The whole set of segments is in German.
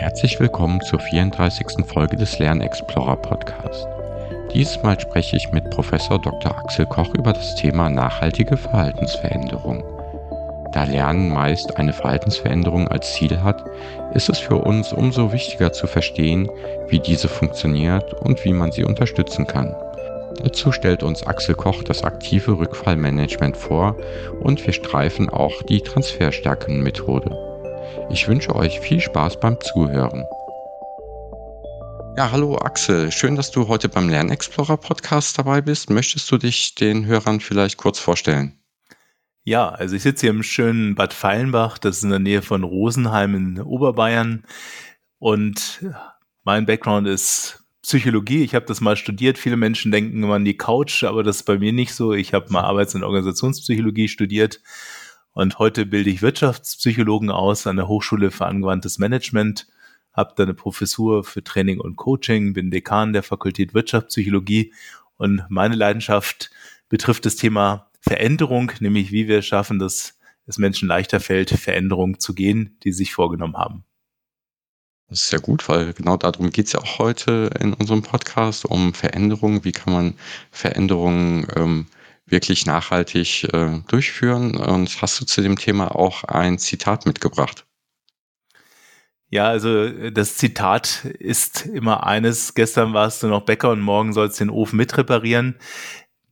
Herzlich willkommen zur 34. Folge des Lernexplorer Podcast. Dieses Mal spreche ich mit Professor Dr. Axel Koch über das Thema nachhaltige Verhaltensveränderung. Da Lernen meist eine Verhaltensveränderung als Ziel hat, ist es für uns umso wichtiger zu verstehen, wie diese funktioniert und wie man sie unterstützen kann. Dazu stellt uns Axel Koch das aktive Rückfallmanagement vor und wir streifen auch die Transferstärkenmethode. Ich wünsche euch viel Spaß beim Zuhören. Ja, hallo Axel, schön, dass du heute beim Lernexplorer Podcast dabei bist. Möchtest du dich den Hörern vielleicht kurz vorstellen? Ja, also ich sitze hier im schönen Bad Feilenbach, das ist in der Nähe von Rosenheim in Oberbayern und mein Background ist Psychologie. Ich habe das mal studiert. Viele Menschen denken immer an die Couch, aber das ist bei mir nicht so. Ich habe mal Arbeits- und Organisationspsychologie studiert und heute bilde ich Wirtschaftspsychologen aus an der Hochschule für angewandtes Management. Habe da eine Professur für Training und Coaching, bin Dekan der Fakultät Wirtschaftspsychologie und meine Leidenschaft betrifft das Thema Veränderung, nämlich wie wir schaffen, dass es Menschen leichter fällt, Veränderungen zu gehen, die sie sich vorgenommen haben. Das ist ja gut, weil genau darum geht es ja auch heute in unserem Podcast, um Veränderungen. Wie kann man Veränderungen ähm, wirklich nachhaltig äh, durchführen? Und hast du zu dem Thema auch ein Zitat mitgebracht? Ja, also das Zitat ist immer eines, gestern warst du noch Bäcker und morgen sollst du den Ofen mitreparieren.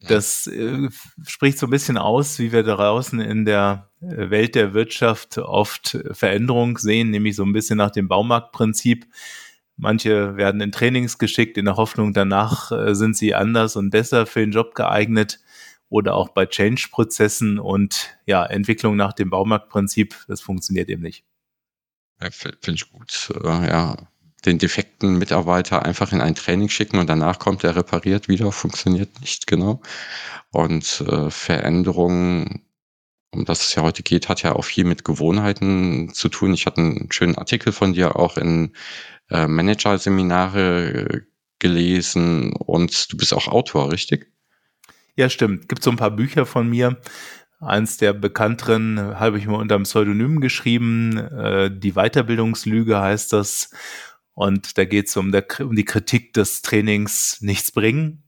Das äh, spricht so ein bisschen aus, wie wir draußen in der äh, Welt der Wirtschaft oft Veränderung sehen, nämlich so ein bisschen nach dem Baumarktprinzip. Manche werden in Trainings geschickt in der Hoffnung, danach äh, sind sie anders und besser für den Job geeignet oder auch bei Change-Prozessen und ja, Entwicklung nach dem Baumarktprinzip, das funktioniert eben nicht. Ja, Finde ich gut. Äh, ja, den defekten Mitarbeiter einfach in ein Training schicken und danach kommt er repariert wieder, funktioniert nicht genau. Und äh, Veränderungen, um das es ja heute geht, hat ja auch viel mit Gewohnheiten zu tun. Ich hatte einen schönen Artikel von dir auch in äh, Manager-Seminare äh, gelesen und du bist auch Autor, richtig? Ja, stimmt. Gibt so ein paar Bücher von mir. Eins der bekannteren habe ich mal unter dem Pseudonym geschrieben. Äh, die Weiterbildungslüge heißt das. Und da geht es um, um die Kritik des Trainings nichts bringen.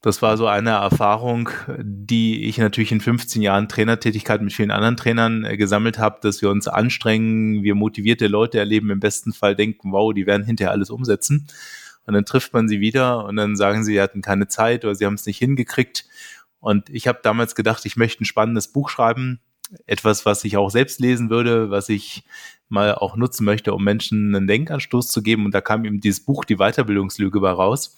Das war so eine Erfahrung, die ich natürlich in 15 Jahren Trainertätigkeit mit vielen anderen Trainern äh, gesammelt habe, dass wir uns anstrengen, wir motivierte Leute erleben, im besten Fall denken, wow, die werden hinterher alles umsetzen. Und dann trifft man sie wieder und dann sagen sie, sie hatten keine Zeit oder sie haben es nicht hingekriegt. Und ich habe damals gedacht, ich möchte ein spannendes Buch schreiben, etwas, was ich auch selbst lesen würde, was ich mal auch nutzen möchte, um Menschen einen Denkanstoß zu geben. Und da kam eben dieses Buch Die Weiterbildungslüge bei raus.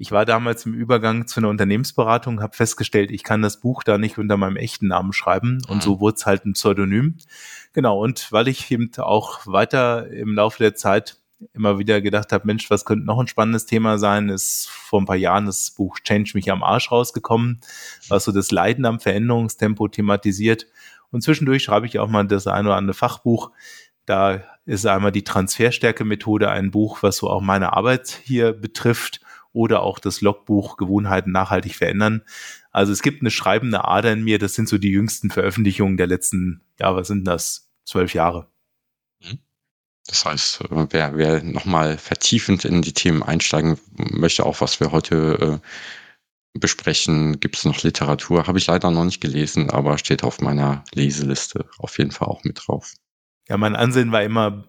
Ich war damals im Übergang zu einer Unternehmensberatung, habe festgestellt, ich kann das Buch da nicht unter meinem echten Namen schreiben und mhm. so wurde es halt ein Pseudonym. Genau, und weil ich eben auch weiter im Laufe der Zeit immer wieder gedacht habe, Mensch, was könnte noch ein spannendes Thema sein, ist vor ein paar Jahren das Buch Change mich am Arsch rausgekommen, was so das Leiden am Veränderungstempo thematisiert. Und zwischendurch schreibe ich auch mal das eine oder andere Fachbuch, da ist einmal die Transferstärke-Methode ein Buch, was so auch meine Arbeit hier betrifft oder auch das Logbuch Gewohnheiten nachhaltig verändern. Also es gibt eine schreibende Ader in mir. Das sind so die jüngsten Veröffentlichungen der letzten, ja, was sind das? Zwölf Jahre. Das heißt, äh, wer, wer nochmal vertiefend in die Themen einsteigen möchte, auch was wir heute äh, besprechen, gibt es noch Literatur. Habe ich leider noch nicht gelesen, aber steht auf meiner Leseliste auf jeden Fall auch mit drauf. Ja, mein Ansinn war immer,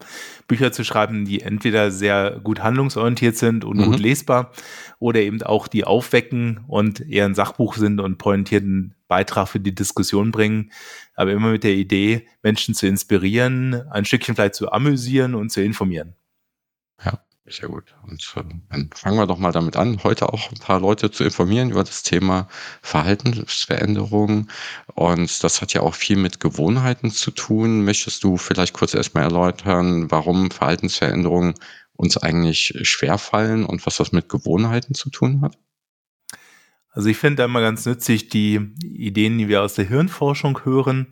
Bücher zu schreiben, die entweder sehr gut handlungsorientiert sind und mhm. gut lesbar oder eben auch die aufwecken und eher ein Sachbuch sind und pointierten Beitrag für die Diskussion bringen. Aber immer mit der Idee, Menschen zu inspirieren, ein Stückchen vielleicht zu amüsieren und zu informieren. Ja. Sehr gut. Und äh, dann fangen wir doch mal damit an, heute auch ein paar Leute zu informieren über das Thema Verhaltensveränderung. Und das hat ja auch viel mit Gewohnheiten zu tun. Möchtest du vielleicht kurz erstmal erläutern, warum Verhaltensveränderungen uns eigentlich schwerfallen und was das mit Gewohnheiten zu tun hat? Also ich finde einmal ganz nützlich die Ideen, die wir aus der Hirnforschung hören.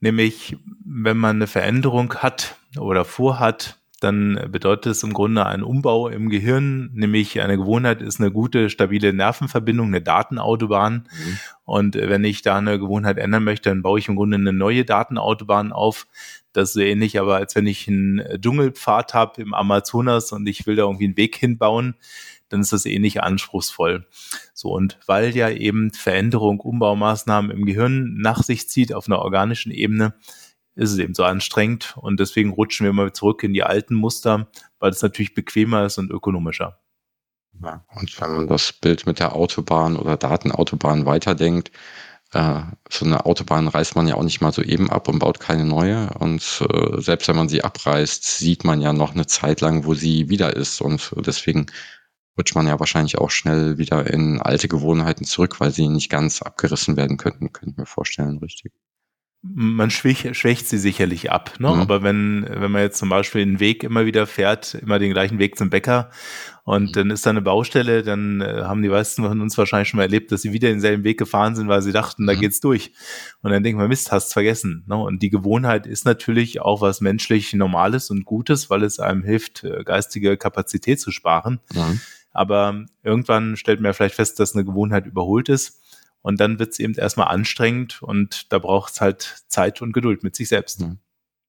Nämlich, wenn man eine Veränderung hat oder vorhat, dann bedeutet es im Grunde einen Umbau im Gehirn, nämlich eine Gewohnheit ist eine gute, stabile Nervenverbindung, eine Datenautobahn. Mhm. Und wenn ich da eine Gewohnheit ändern möchte, dann baue ich im Grunde eine neue Datenautobahn auf. Das ist so ähnlich, aber als wenn ich einen Dschungelpfad habe im Amazonas und ich will da irgendwie einen Weg hinbauen, dann ist das ähnlich anspruchsvoll. So, und weil ja eben Veränderung, Umbaumaßnahmen im Gehirn nach sich zieht auf einer organischen Ebene, ist es eben so anstrengend und deswegen rutschen wir mal zurück in die alten Muster, weil es natürlich bequemer ist und ökonomischer. Ja, und wenn man das Bild mit der Autobahn oder Datenautobahn weiterdenkt, äh, so eine Autobahn reißt man ja auch nicht mal so eben ab und baut keine neue. Und äh, selbst wenn man sie abreißt, sieht man ja noch eine Zeit lang, wo sie wieder ist. Und deswegen rutscht man ja wahrscheinlich auch schnell wieder in alte Gewohnheiten zurück, weil sie nicht ganz abgerissen werden könnten, könnte ich mir vorstellen, richtig man schwächt, schwächt sie sicherlich ab. Ne? Mhm. Aber wenn, wenn man jetzt zum Beispiel den Weg immer wieder fährt, immer den gleichen Weg zum Bäcker und mhm. dann ist da eine Baustelle, dann äh, haben die meisten von uns wahrscheinlich schon mal erlebt, dass sie wieder denselben Weg gefahren sind, weil sie dachten, mhm. da geht's durch. Und dann denkt man, Mist, hast vergessen. Ne? Und die Gewohnheit ist natürlich auch was menschlich Normales und Gutes, weil es einem hilft, äh, geistige Kapazität zu sparen. Aber irgendwann stellt man ja vielleicht fest, dass eine Gewohnheit überholt ist. Und dann wird es eben erstmal anstrengend und da braucht es halt Zeit und Geduld mit sich selbst.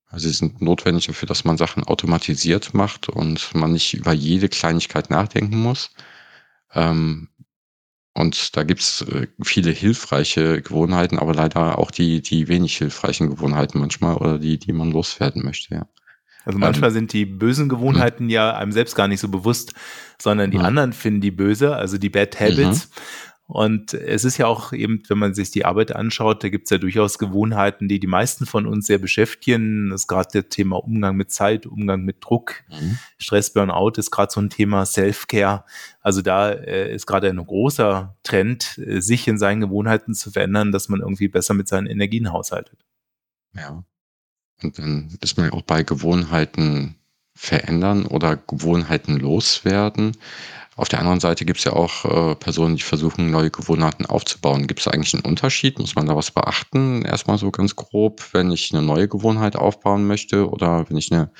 Also sie sind notwendig dafür, dass man Sachen automatisiert macht und man nicht über jede Kleinigkeit nachdenken muss. Ähm, und da gibt's äh, viele hilfreiche Gewohnheiten, aber leider auch die, die wenig hilfreichen Gewohnheiten manchmal oder die, die man loswerden möchte, ja. Also manchmal ähm, sind die bösen Gewohnheiten mh. ja einem selbst gar nicht so bewusst, sondern die mh. anderen finden die böse, also die Bad Habits. Mhm. Und es ist ja auch eben, wenn man sich die Arbeit anschaut, da gibt es ja durchaus Gewohnheiten, die die meisten von uns sehr beschäftigen. Das ist gerade der Thema Umgang mit Zeit, Umgang mit Druck. Mhm. Stress, Burnout ist gerade so ein Thema Self-Care. Also da äh, ist gerade ein großer Trend, äh, sich in seinen Gewohnheiten zu verändern, dass man irgendwie besser mit seinen Energien haushaltet. Ja. Und dann ist man auch bei Gewohnheiten verändern oder Gewohnheiten loswerden. Auf der anderen Seite gibt es ja auch äh, Personen, die versuchen, neue Gewohnheiten aufzubauen. Gibt es eigentlich einen Unterschied? Muss man da was beachten? Erstmal so ganz grob, wenn ich eine neue Gewohnheit aufbauen möchte oder wenn ich eine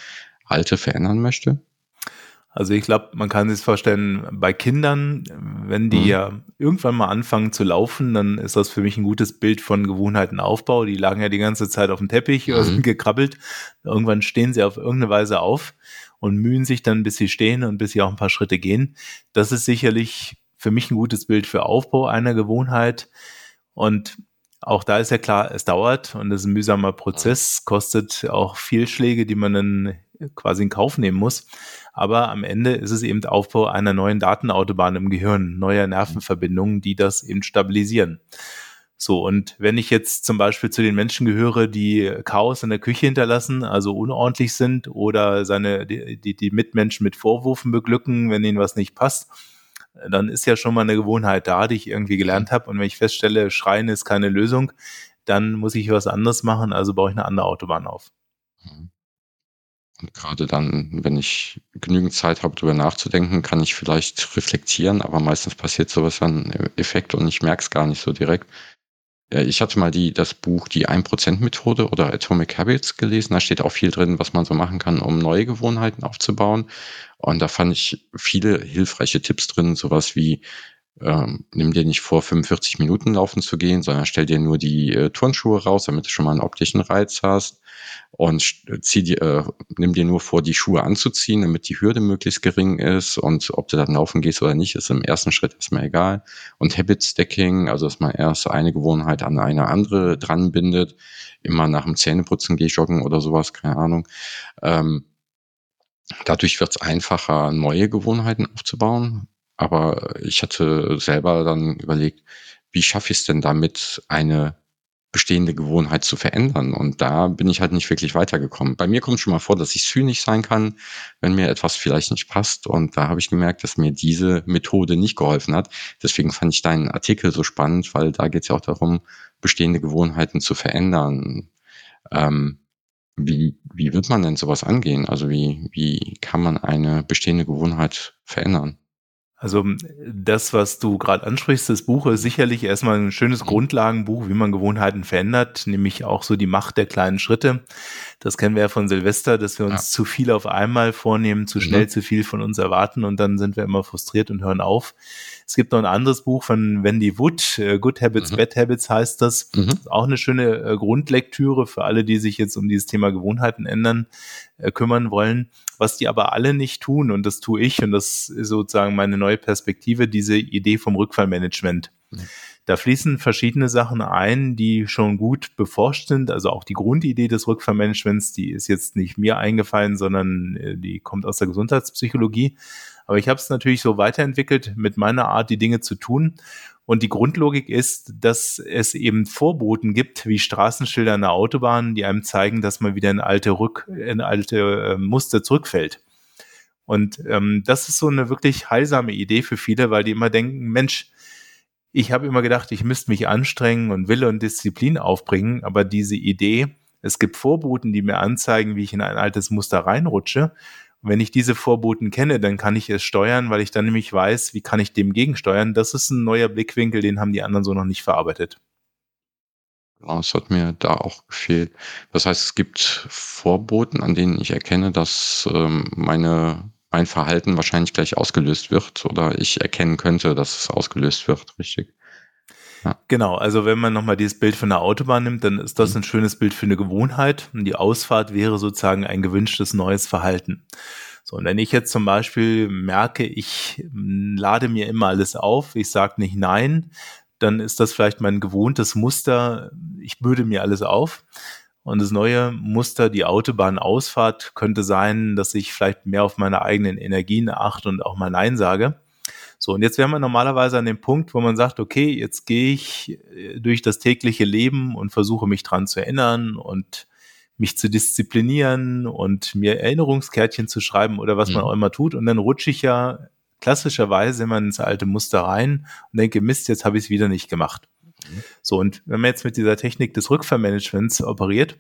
alte verändern möchte? Also ich glaube, man kann sich vorstellen, bei Kindern, wenn die mhm. ja irgendwann mal anfangen zu laufen, dann ist das für mich ein gutes Bild von Gewohnheitenaufbau. Die lagen ja die ganze Zeit auf dem Teppich mhm. oder sind gekrabbelt. Irgendwann stehen sie auf irgendeine Weise auf und mühen sich dann, bis sie stehen und bis sie auch ein paar Schritte gehen. Das ist sicherlich für mich ein gutes Bild für Aufbau einer Gewohnheit. Und auch da ist ja klar, es dauert und es ist ein mühsamer Prozess, kostet auch Fehlschläge, die man dann quasi in Kauf nehmen muss. Aber am Ende ist es eben Aufbau einer neuen Datenautobahn im Gehirn, neuer Nervenverbindungen, die das eben stabilisieren. So, und wenn ich jetzt zum Beispiel zu den Menschen gehöre, die Chaos in der Küche hinterlassen, also unordentlich sind oder seine, die, die, Mitmenschen mit Vorwürfen beglücken, wenn ihnen was nicht passt, dann ist ja schon mal eine Gewohnheit da, die ich irgendwie gelernt habe. Und wenn ich feststelle, Schreien ist keine Lösung, dann muss ich was anderes machen, also baue ich eine andere Autobahn auf. Mhm. Und gerade dann, wenn ich genügend Zeit habe, darüber nachzudenken, kann ich vielleicht reflektieren, aber meistens passiert sowas dann Effekt und ich merke es gar nicht so direkt. Ich hatte mal die, das Buch Die 1%-Methode oder Atomic Habits gelesen. Da steht auch viel drin, was man so machen kann, um neue Gewohnheiten aufzubauen. Und da fand ich viele hilfreiche Tipps drin, sowas wie ähm, nimm dir nicht vor, 45 Minuten laufen zu gehen, sondern stell dir nur die äh, Turnschuhe raus, damit du schon mal einen optischen Reiz hast und zieh dir, äh, nimm dir nur vor, die Schuhe anzuziehen, damit die Hürde möglichst gering ist und ob du dann laufen gehst oder nicht, ist im ersten Schritt erstmal egal. Und Habit Stacking, also dass man erst eine Gewohnheit an eine andere dran bindet, immer nach dem Zähneputzen gehe joggen oder sowas, keine Ahnung. Ähm, dadurch wird es einfacher, neue Gewohnheiten aufzubauen. Aber ich hatte selber dann überlegt, wie schaffe ich es denn damit, eine bestehende Gewohnheit zu verändern. Und da bin ich halt nicht wirklich weitergekommen. Bei mir kommt schon mal vor, dass ich zynisch sein kann, wenn mir etwas vielleicht nicht passt. Und da habe ich gemerkt, dass mir diese Methode nicht geholfen hat. Deswegen fand ich deinen Artikel so spannend, weil da geht es ja auch darum, bestehende Gewohnheiten zu verändern. Ähm, wie, wie wird man denn sowas angehen? Also wie, wie kann man eine bestehende Gewohnheit verändern? Also das, was du gerade ansprichst, das Buch ist sicherlich erstmal ein schönes Grundlagenbuch, wie man Gewohnheiten verändert, nämlich auch so die Macht der kleinen Schritte. Das kennen wir ja von Silvester, dass wir uns ja. zu viel auf einmal vornehmen, zu schnell mhm. zu viel von uns erwarten und dann sind wir immer frustriert und hören auf. Es gibt noch ein anderes Buch von Wendy Wood, äh, Good Habits, mhm. Bad Habits heißt das. Mhm. Auch eine schöne äh, Grundlektüre für alle, die sich jetzt um dieses Thema Gewohnheiten ändern, äh, kümmern wollen. Was die aber alle nicht tun, und das tue ich, und das ist sozusagen meine neue Perspektive, diese Idee vom Rückfallmanagement. Mhm. Da fließen verschiedene Sachen ein, die schon gut beforscht sind. Also auch die Grundidee des Rückfallmanagements, die ist jetzt nicht mir eingefallen, sondern äh, die kommt aus der Gesundheitspsychologie. Aber ich habe es natürlich so weiterentwickelt mit meiner Art, die Dinge zu tun. Und die Grundlogik ist, dass es eben Vorboten gibt, wie Straßenschilder an der Autobahn, die einem zeigen, dass man wieder in alte Rück, in alte äh, Muster zurückfällt. Und ähm, das ist so eine wirklich heilsame Idee für viele, weil die immer denken, Mensch, ich habe immer gedacht, ich müsste mich anstrengen und Wille und Disziplin aufbringen, aber diese Idee, es gibt Vorboten, die mir anzeigen, wie ich in ein altes Muster reinrutsche. Und wenn ich diese Vorboten kenne, dann kann ich es steuern, weil ich dann nämlich weiß, wie kann ich dem gegensteuern. Das ist ein neuer Blickwinkel, den haben die anderen so noch nicht verarbeitet. Genau, es hat mir da auch gefehlt. Das heißt, es gibt Vorboten, an denen ich erkenne, dass ähm, meine, mein Verhalten wahrscheinlich gleich ausgelöst wird oder ich erkennen könnte, dass es ausgelöst wird, richtig? Ja. Genau, also wenn man nochmal dieses Bild von der Autobahn nimmt, dann ist das mhm. ein schönes Bild für eine Gewohnheit und die Ausfahrt wäre sozusagen ein gewünschtes neues Verhalten. So, und wenn ich jetzt zum Beispiel merke, ich lade mir immer alles auf, ich sage nicht nein, dann ist das vielleicht mein gewohntes Muster, ich bürde mir alles auf. Und das neue Muster, die Autobahnausfahrt, könnte sein, dass ich vielleicht mehr auf meine eigenen Energien achte und auch mal Nein sage. So, und jetzt wären wir normalerweise an dem Punkt, wo man sagt, okay, jetzt gehe ich äh, durch das tägliche Leben und versuche mich dran zu erinnern und mich zu disziplinieren und mir Erinnerungskärtchen zu schreiben oder was mhm. man auch immer tut. Und dann rutsche ich ja klassischerweise immer ins alte Muster rein und denke, Mist, jetzt habe ich es wieder nicht gemacht. Mhm. So, und wenn man jetzt mit dieser Technik des Rückfallmanagements operiert,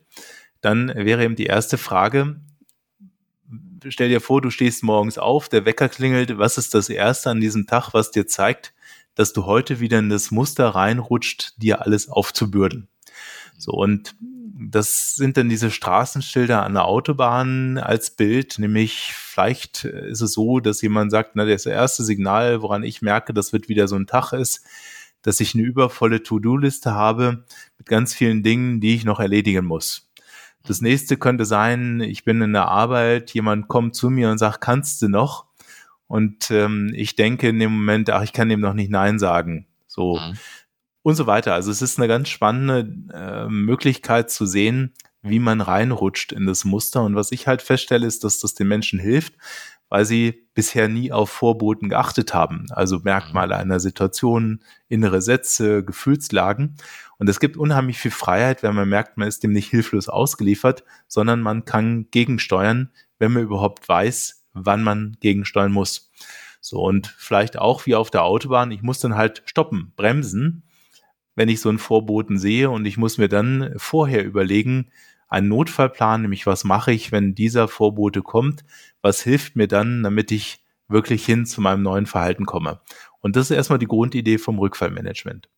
dann wäre eben die erste Frage, stell dir vor, du stehst morgens auf, der Wecker klingelt, was ist das Erste an diesem Tag, was dir zeigt, dass du heute wieder in das Muster reinrutscht, dir alles aufzubürden. So, und das sind dann diese Straßenschilder an der Autobahn als Bild, nämlich vielleicht ist es so, dass jemand sagt, na, das erste Signal, woran ich merke, das wird wieder so ein Tag ist, dass ich eine übervolle To-Do-Liste habe mit ganz vielen Dingen, die ich noch erledigen muss. Das nächste könnte sein, ich bin in der Arbeit, jemand kommt zu mir und sagt, kannst du noch? Und ähm, ich denke in dem Moment, ach, ich kann dem noch nicht Nein sagen. So. Mhm. Und so weiter. Also es ist eine ganz spannende äh, Möglichkeit zu sehen, wie man reinrutscht in das Muster. Und was ich halt feststelle, ist, dass das den Menschen hilft, weil sie bisher nie auf Vorboten geachtet haben. Also Merkmale mhm. einer Situation, innere Sätze, Gefühlslagen. Und es gibt unheimlich viel Freiheit, wenn man merkt, man ist dem nicht hilflos ausgeliefert, sondern man kann gegensteuern, wenn man überhaupt weiß, wann man gegensteuern muss. So, und vielleicht auch wie auf der Autobahn, ich muss dann halt stoppen, bremsen, wenn ich so einen Vorboten sehe und ich muss mir dann vorher überlegen, einen Notfallplan, nämlich was mache ich, wenn dieser Vorbote kommt, was hilft mir dann, damit ich wirklich hin zu meinem neuen Verhalten komme. Und das ist erstmal die Grundidee vom Rückfallmanagement.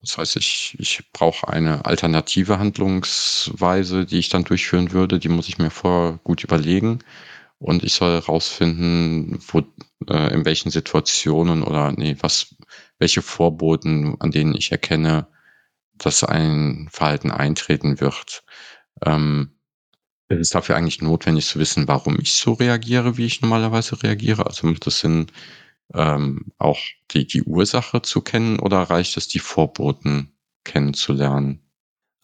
Das heißt, ich, ich brauche eine alternative Handlungsweise, die ich dann durchführen würde. Die muss ich mir vorher gut überlegen. Und ich soll herausfinden, wo, äh, in welchen Situationen oder nee, was, welche Vorboten, an denen ich erkenne, dass ein Verhalten eintreten wird. Ähm, ist es dafür eigentlich notwendig zu wissen, warum ich so reagiere, wie ich normalerweise reagiere? Also macht es Sinn, ähm, auch die, die Ursache zu kennen oder reicht es, die Vorboten kennenzulernen?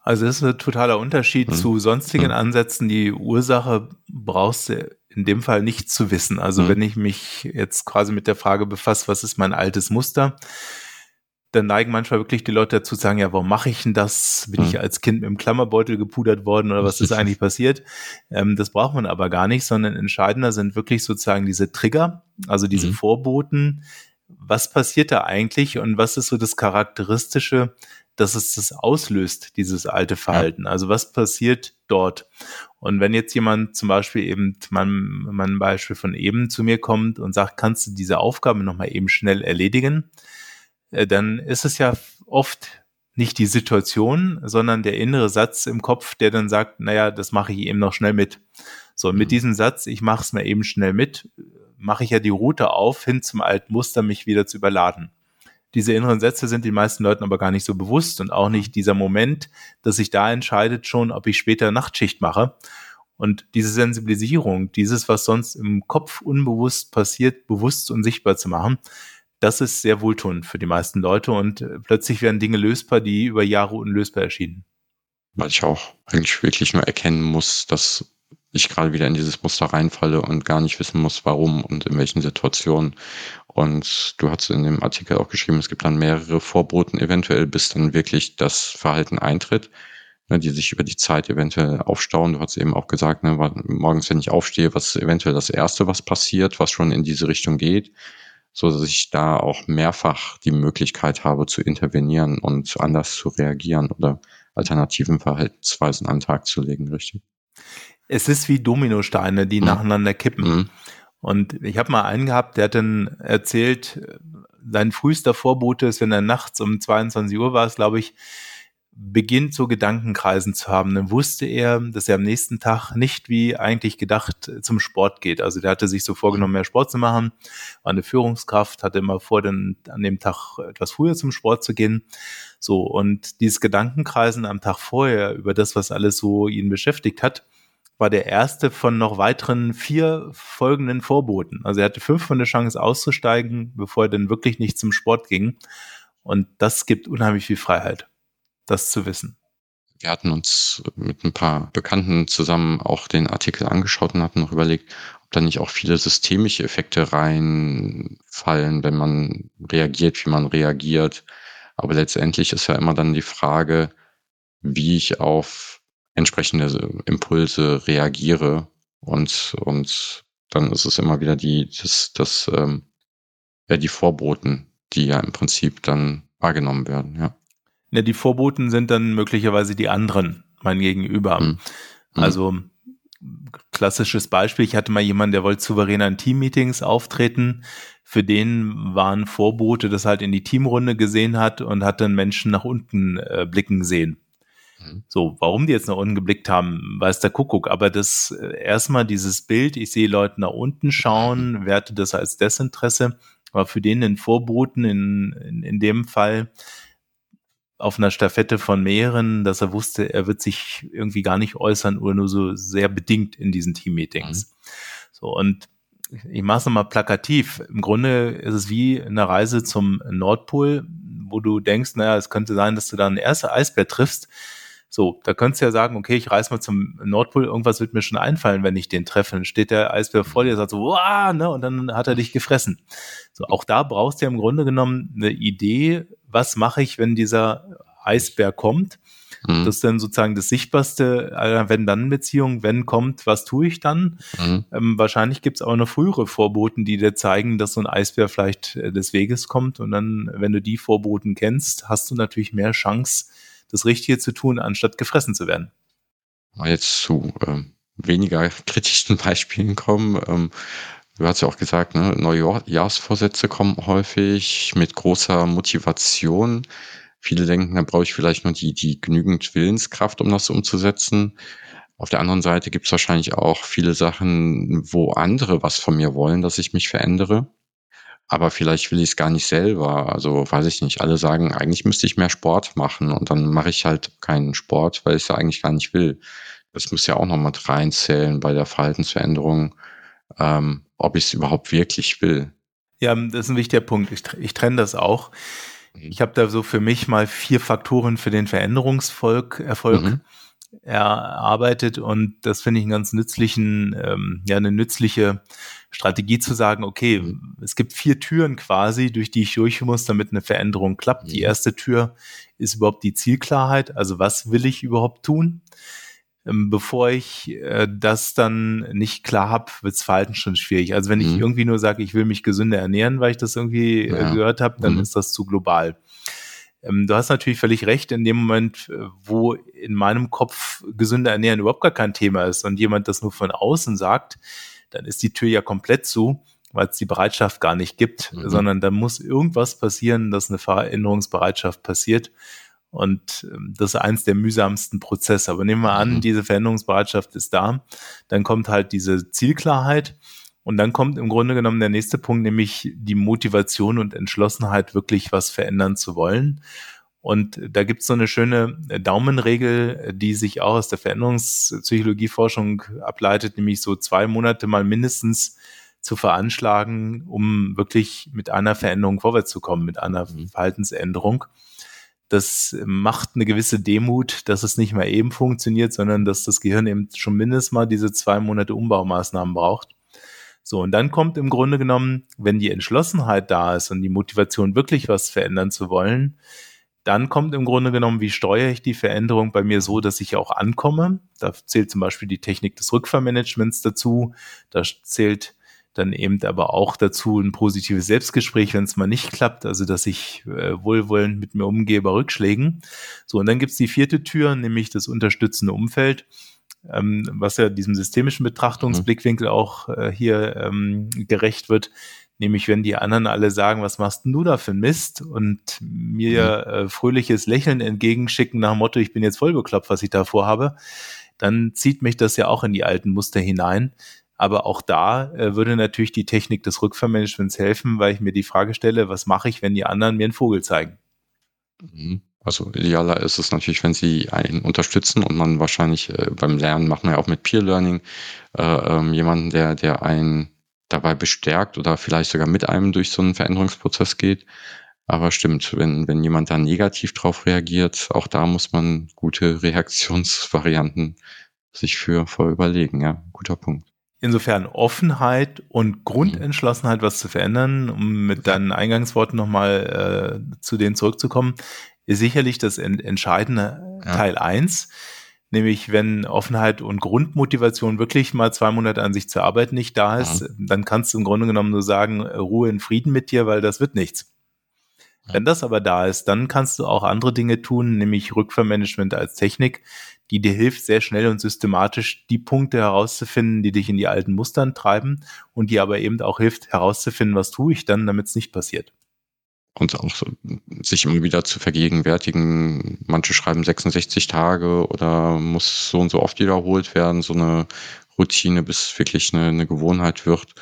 Also das ist ein totaler Unterschied hm. zu sonstigen hm. Ansätzen. Die Ursache brauchst du in dem Fall nicht zu wissen. Also hm. wenn ich mich jetzt quasi mit der Frage befasse, was ist mein altes Muster, dann neigen manchmal wirklich die Leute dazu zu sagen, ja, warum mache ich denn das? Bin ich als Kind mit dem Klammerbeutel gepudert worden oder was ist eigentlich passiert? Ähm, das braucht man aber gar nicht, sondern entscheidender sind wirklich sozusagen diese Trigger, also diese mhm. Vorboten. Was passiert da eigentlich und was ist so das Charakteristische, dass es das auslöst, dieses alte Verhalten. Also was passiert dort? Und wenn jetzt jemand zum Beispiel eben, mein, mein Beispiel von eben zu mir kommt und sagt, kannst du diese Aufgabe nochmal eben schnell erledigen, dann ist es ja oft nicht die Situation, sondern der innere Satz im Kopf, der dann sagt, naja, das mache ich eben noch schnell mit. So, mit mhm. diesem Satz, ich mache es mir eben schnell mit, mache ich ja die Route auf, hin zum alten Muster, mich wieder zu überladen. Diese inneren Sätze sind den meisten Leuten aber gar nicht so bewusst und auch nicht dieser Moment, dass sich da entscheidet schon, ob ich später Nachtschicht mache. Und diese Sensibilisierung, dieses, was sonst im Kopf unbewusst passiert, bewusst und sichtbar zu machen, das ist sehr wohltuend für die meisten Leute und äh, plötzlich werden Dinge lösbar, die über Jahre unlösbar erschienen. Weil ich auch eigentlich wirklich nur erkennen muss, dass ich gerade wieder in dieses Muster reinfalle und gar nicht wissen muss, warum und in welchen Situationen. Und du hast in dem Artikel auch geschrieben, es gibt dann mehrere Vorboten eventuell, bis dann wirklich das Verhalten eintritt, ne, die sich über die Zeit eventuell aufstauen. Du hast eben auch gesagt, ne, morgens, wenn ich aufstehe, was eventuell das Erste, was passiert, was schon in diese Richtung geht, so dass ich da auch mehrfach die Möglichkeit habe zu intervenieren und anders zu reagieren oder alternativen Verhaltensweisen an den Tag zu legen, richtig? es ist wie Dominosteine, die mhm. nacheinander kippen. Mhm. Und ich habe mal einen gehabt, der hat dann erzählt, sein frühester Vorbote ist, wenn er nachts um 22 Uhr war, es glaube ich, beginnt so Gedankenkreisen zu haben. Dann wusste er, dass er am nächsten Tag nicht wie eigentlich gedacht zum Sport geht. Also der hatte sich so vorgenommen, mehr Sport zu machen, war eine Führungskraft, hatte immer vor, dann an dem Tag etwas früher zum Sport zu gehen. So, und dieses Gedankenkreisen am Tag vorher über das, was alles so ihn beschäftigt hat, war der erste von noch weiteren vier folgenden Vorboten. Also er hatte fünf von der Chance auszusteigen, bevor er dann wirklich nicht zum Sport ging. Und das gibt unheimlich viel Freiheit, das zu wissen. Wir hatten uns mit ein paar Bekannten zusammen auch den Artikel angeschaut und hatten noch überlegt, ob da nicht auch viele systemische Effekte reinfallen, wenn man reagiert, wie man reagiert. Aber letztendlich ist ja immer dann die Frage, wie ich auf entsprechende Impulse reagiere und, und dann ist es immer wieder die, das, das, ähm, ja, die Vorboten, die ja im Prinzip dann wahrgenommen werden, ja. Ja, die Vorboten sind dann möglicherweise die anderen, mein Gegenüber. Mhm. Also klassisches Beispiel, ich hatte mal jemanden, der wollte souverän an Teammeetings auftreten. Für den waren Vorbote, das halt in die Teamrunde gesehen hat und hat dann Menschen nach unten äh, blicken sehen. Mhm. So, warum die jetzt nach unten geblickt haben, weiß der Kuckuck. Aber das äh, erstmal dieses Bild, ich sehe Leute nach unten schauen, werte das als Desinteresse, war für den in Vorboten in, in, in dem Fall auf einer Staffette von mehreren, dass er wusste, er wird sich irgendwie gar nicht äußern oder nur so sehr bedingt in diesen Teammeetings. Mhm. So, und ich mache es nochmal plakativ. Im Grunde ist es wie eine Reise zum Nordpol, wo du denkst, naja, es könnte sein, dass du da einen ersten Eisbär triffst so, da könntest du ja sagen, okay, ich reise mal zum Nordpol, irgendwas wird mir schon einfallen, wenn ich den treffe. Dann steht der Eisbär vor dir, sagt so, wow, ne, und dann hat er dich gefressen. So, auch da brauchst du ja im Grunde genommen eine Idee, was mache ich, wenn dieser Eisbär kommt. Mhm. Das ist dann sozusagen das Sichtbarste, äh, wenn dann Beziehung, wenn kommt, was tue ich dann? Mhm. Ähm, wahrscheinlich gibt es auch noch frühere Vorboten, die dir zeigen, dass so ein Eisbär vielleicht äh, des Weges kommt. Und dann, wenn du die Vorboten kennst, hast du natürlich mehr Chance, das Richtige zu tun, anstatt gefressen zu werden. Jetzt zu ähm, weniger kritischen Beispielen kommen. Ähm, du hast ja auch gesagt, ne, Neujahrsvorsätze kommen häufig mit großer Motivation. Viele denken, da brauche ich vielleicht nur die, die genügend Willenskraft, um das umzusetzen. Auf der anderen Seite gibt es wahrscheinlich auch viele Sachen, wo andere was von mir wollen, dass ich mich verändere aber vielleicht will ich es gar nicht selber. Also weiß ich nicht. Alle sagen, eigentlich müsste ich mehr Sport machen und dann mache ich halt keinen Sport, weil ich es ja eigentlich gar nicht will. Das muss ja auch noch mit reinzählen bei der Verhaltensveränderung, ähm, ob ich es überhaupt wirklich will. Ja, das ist ein wichtiger Punkt. Ich, ich trenne das auch. Mhm. Ich habe da so für mich mal vier Faktoren für den Veränderungsvolk Erfolg mhm. erarbeitet und das finde ich einen ganz nützlichen, ähm, ja, eine nützliche Strategie zu sagen, okay, mhm. es gibt vier Türen quasi, durch die ich durch muss, damit eine Veränderung klappt. Mhm. Die erste Tür ist überhaupt die Zielklarheit, also was will ich überhaupt tun? Ähm, bevor ich äh, das dann nicht klar habe, wirds Verhalten schon schwierig. Also wenn ich mhm. irgendwie nur sage, ich will mich gesünder ernähren, weil ich das irgendwie äh, ja. gehört habe, dann mhm. ist das zu global. Ähm, du hast natürlich völlig recht, in dem Moment, äh, wo in meinem Kopf gesünder Ernähren überhaupt gar kein Thema ist und jemand das nur von außen sagt, dann ist die Tür ja komplett zu, weil es die Bereitschaft gar nicht gibt, mhm. sondern da muss irgendwas passieren, dass eine Veränderungsbereitschaft passiert. Und ähm, das ist eins der mühsamsten Prozesse. Aber nehmen wir an, mhm. diese Veränderungsbereitschaft ist da. Dann kommt halt diese Zielklarheit. Und dann kommt im Grunde genommen der nächste Punkt, nämlich die Motivation und Entschlossenheit, wirklich was verändern zu wollen. Und da gibt es so eine schöne Daumenregel, die sich auch aus der Veränderungspsychologieforschung ableitet, nämlich so zwei Monate mal mindestens zu veranschlagen, um wirklich mit einer Veränderung vorwärts zu kommen, mit einer mhm. Verhaltensänderung. Das macht eine gewisse Demut, dass es nicht mehr eben funktioniert, sondern dass das Gehirn eben schon mindestens mal diese zwei Monate Umbaumaßnahmen braucht. So, und dann kommt im Grunde genommen, wenn die Entschlossenheit da ist und die Motivation wirklich was verändern zu wollen, dann kommt im Grunde genommen, wie steuere ich die Veränderung bei mir so, dass ich auch ankomme. Da zählt zum Beispiel die Technik des Rückfahrmanagements dazu. Da zählt dann eben aber auch dazu ein positives Selbstgespräch, wenn es mal nicht klappt, also dass ich äh, wohlwollend mit mir umgehe bei Rückschlägen. So, und dann gibt's die vierte Tür, nämlich das unterstützende Umfeld ähm, was ja diesem systemischen Betrachtungsblickwinkel mhm. auch äh, hier ähm, gerecht wird. Nämlich, wenn die anderen alle sagen, was machst denn du da für Mist? Und mir mhm. äh, fröhliches Lächeln entgegenschicken nach dem Motto, ich bin jetzt voll bekloppt, was ich da vorhabe, dann zieht mich das ja auch in die alten Muster hinein. Aber auch da äh, würde natürlich die Technik des Rückfahrmanagements helfen, weil ich mir die Frage stelle, was mache ich, wenn die anderen mir einen Vogel zeigen? Mhm. Also idealer ist es natürlich, wenn sie einen unterstützen und man wahrscheinlich äh, beim Lernen machen wir ja auch mit Peer Learning äh, ähm, jemanden, der, der einen dabei bestärkt oder vielleicht sogar mit einem durch so einen Veränderungsprozess geht. Aber stimmt, wenn, wenn jemand da negativ drauf reagiert, auch da muss man gute Reaktionsvarianten sich für überlegen. Ja, guter Punkt. Insofern Offenheit und Grundentschlossenheit, was zu verändern, um mit deinen Eingangsworten nochmal äh, zu denen zurückzukommen ist sicherlich das entscheidende ja. Teil eins, Nämlich, wenn Offenheit und Grundmotivation wirklich mal zwei Monate an sich zu arbeiten nicht da ist, ja. dann kannst du im Grunde genommen nur sagen, Ruhe in Frieden mit dir, weil das wird nichts. Ja. Wenn das aber da ist, dann kannst du auch andere Dinge tun, nämlich Rückvermanagement als Technik, die dir hilft, sehr schnell und systematisch die Punkte herauszufinden, die dich in die alten Mustern treiben und die aber eben auch hilft, herauszufinden, was tue ich dann, damit es nicht passiert und auch so, sich immer wieder zu vergegenwärtigen. Manche schreiben 66 Tage oder muss so und so oft wiederholt werden, so eine Routine, bis wirklich eine, eine Gewohnheit wird.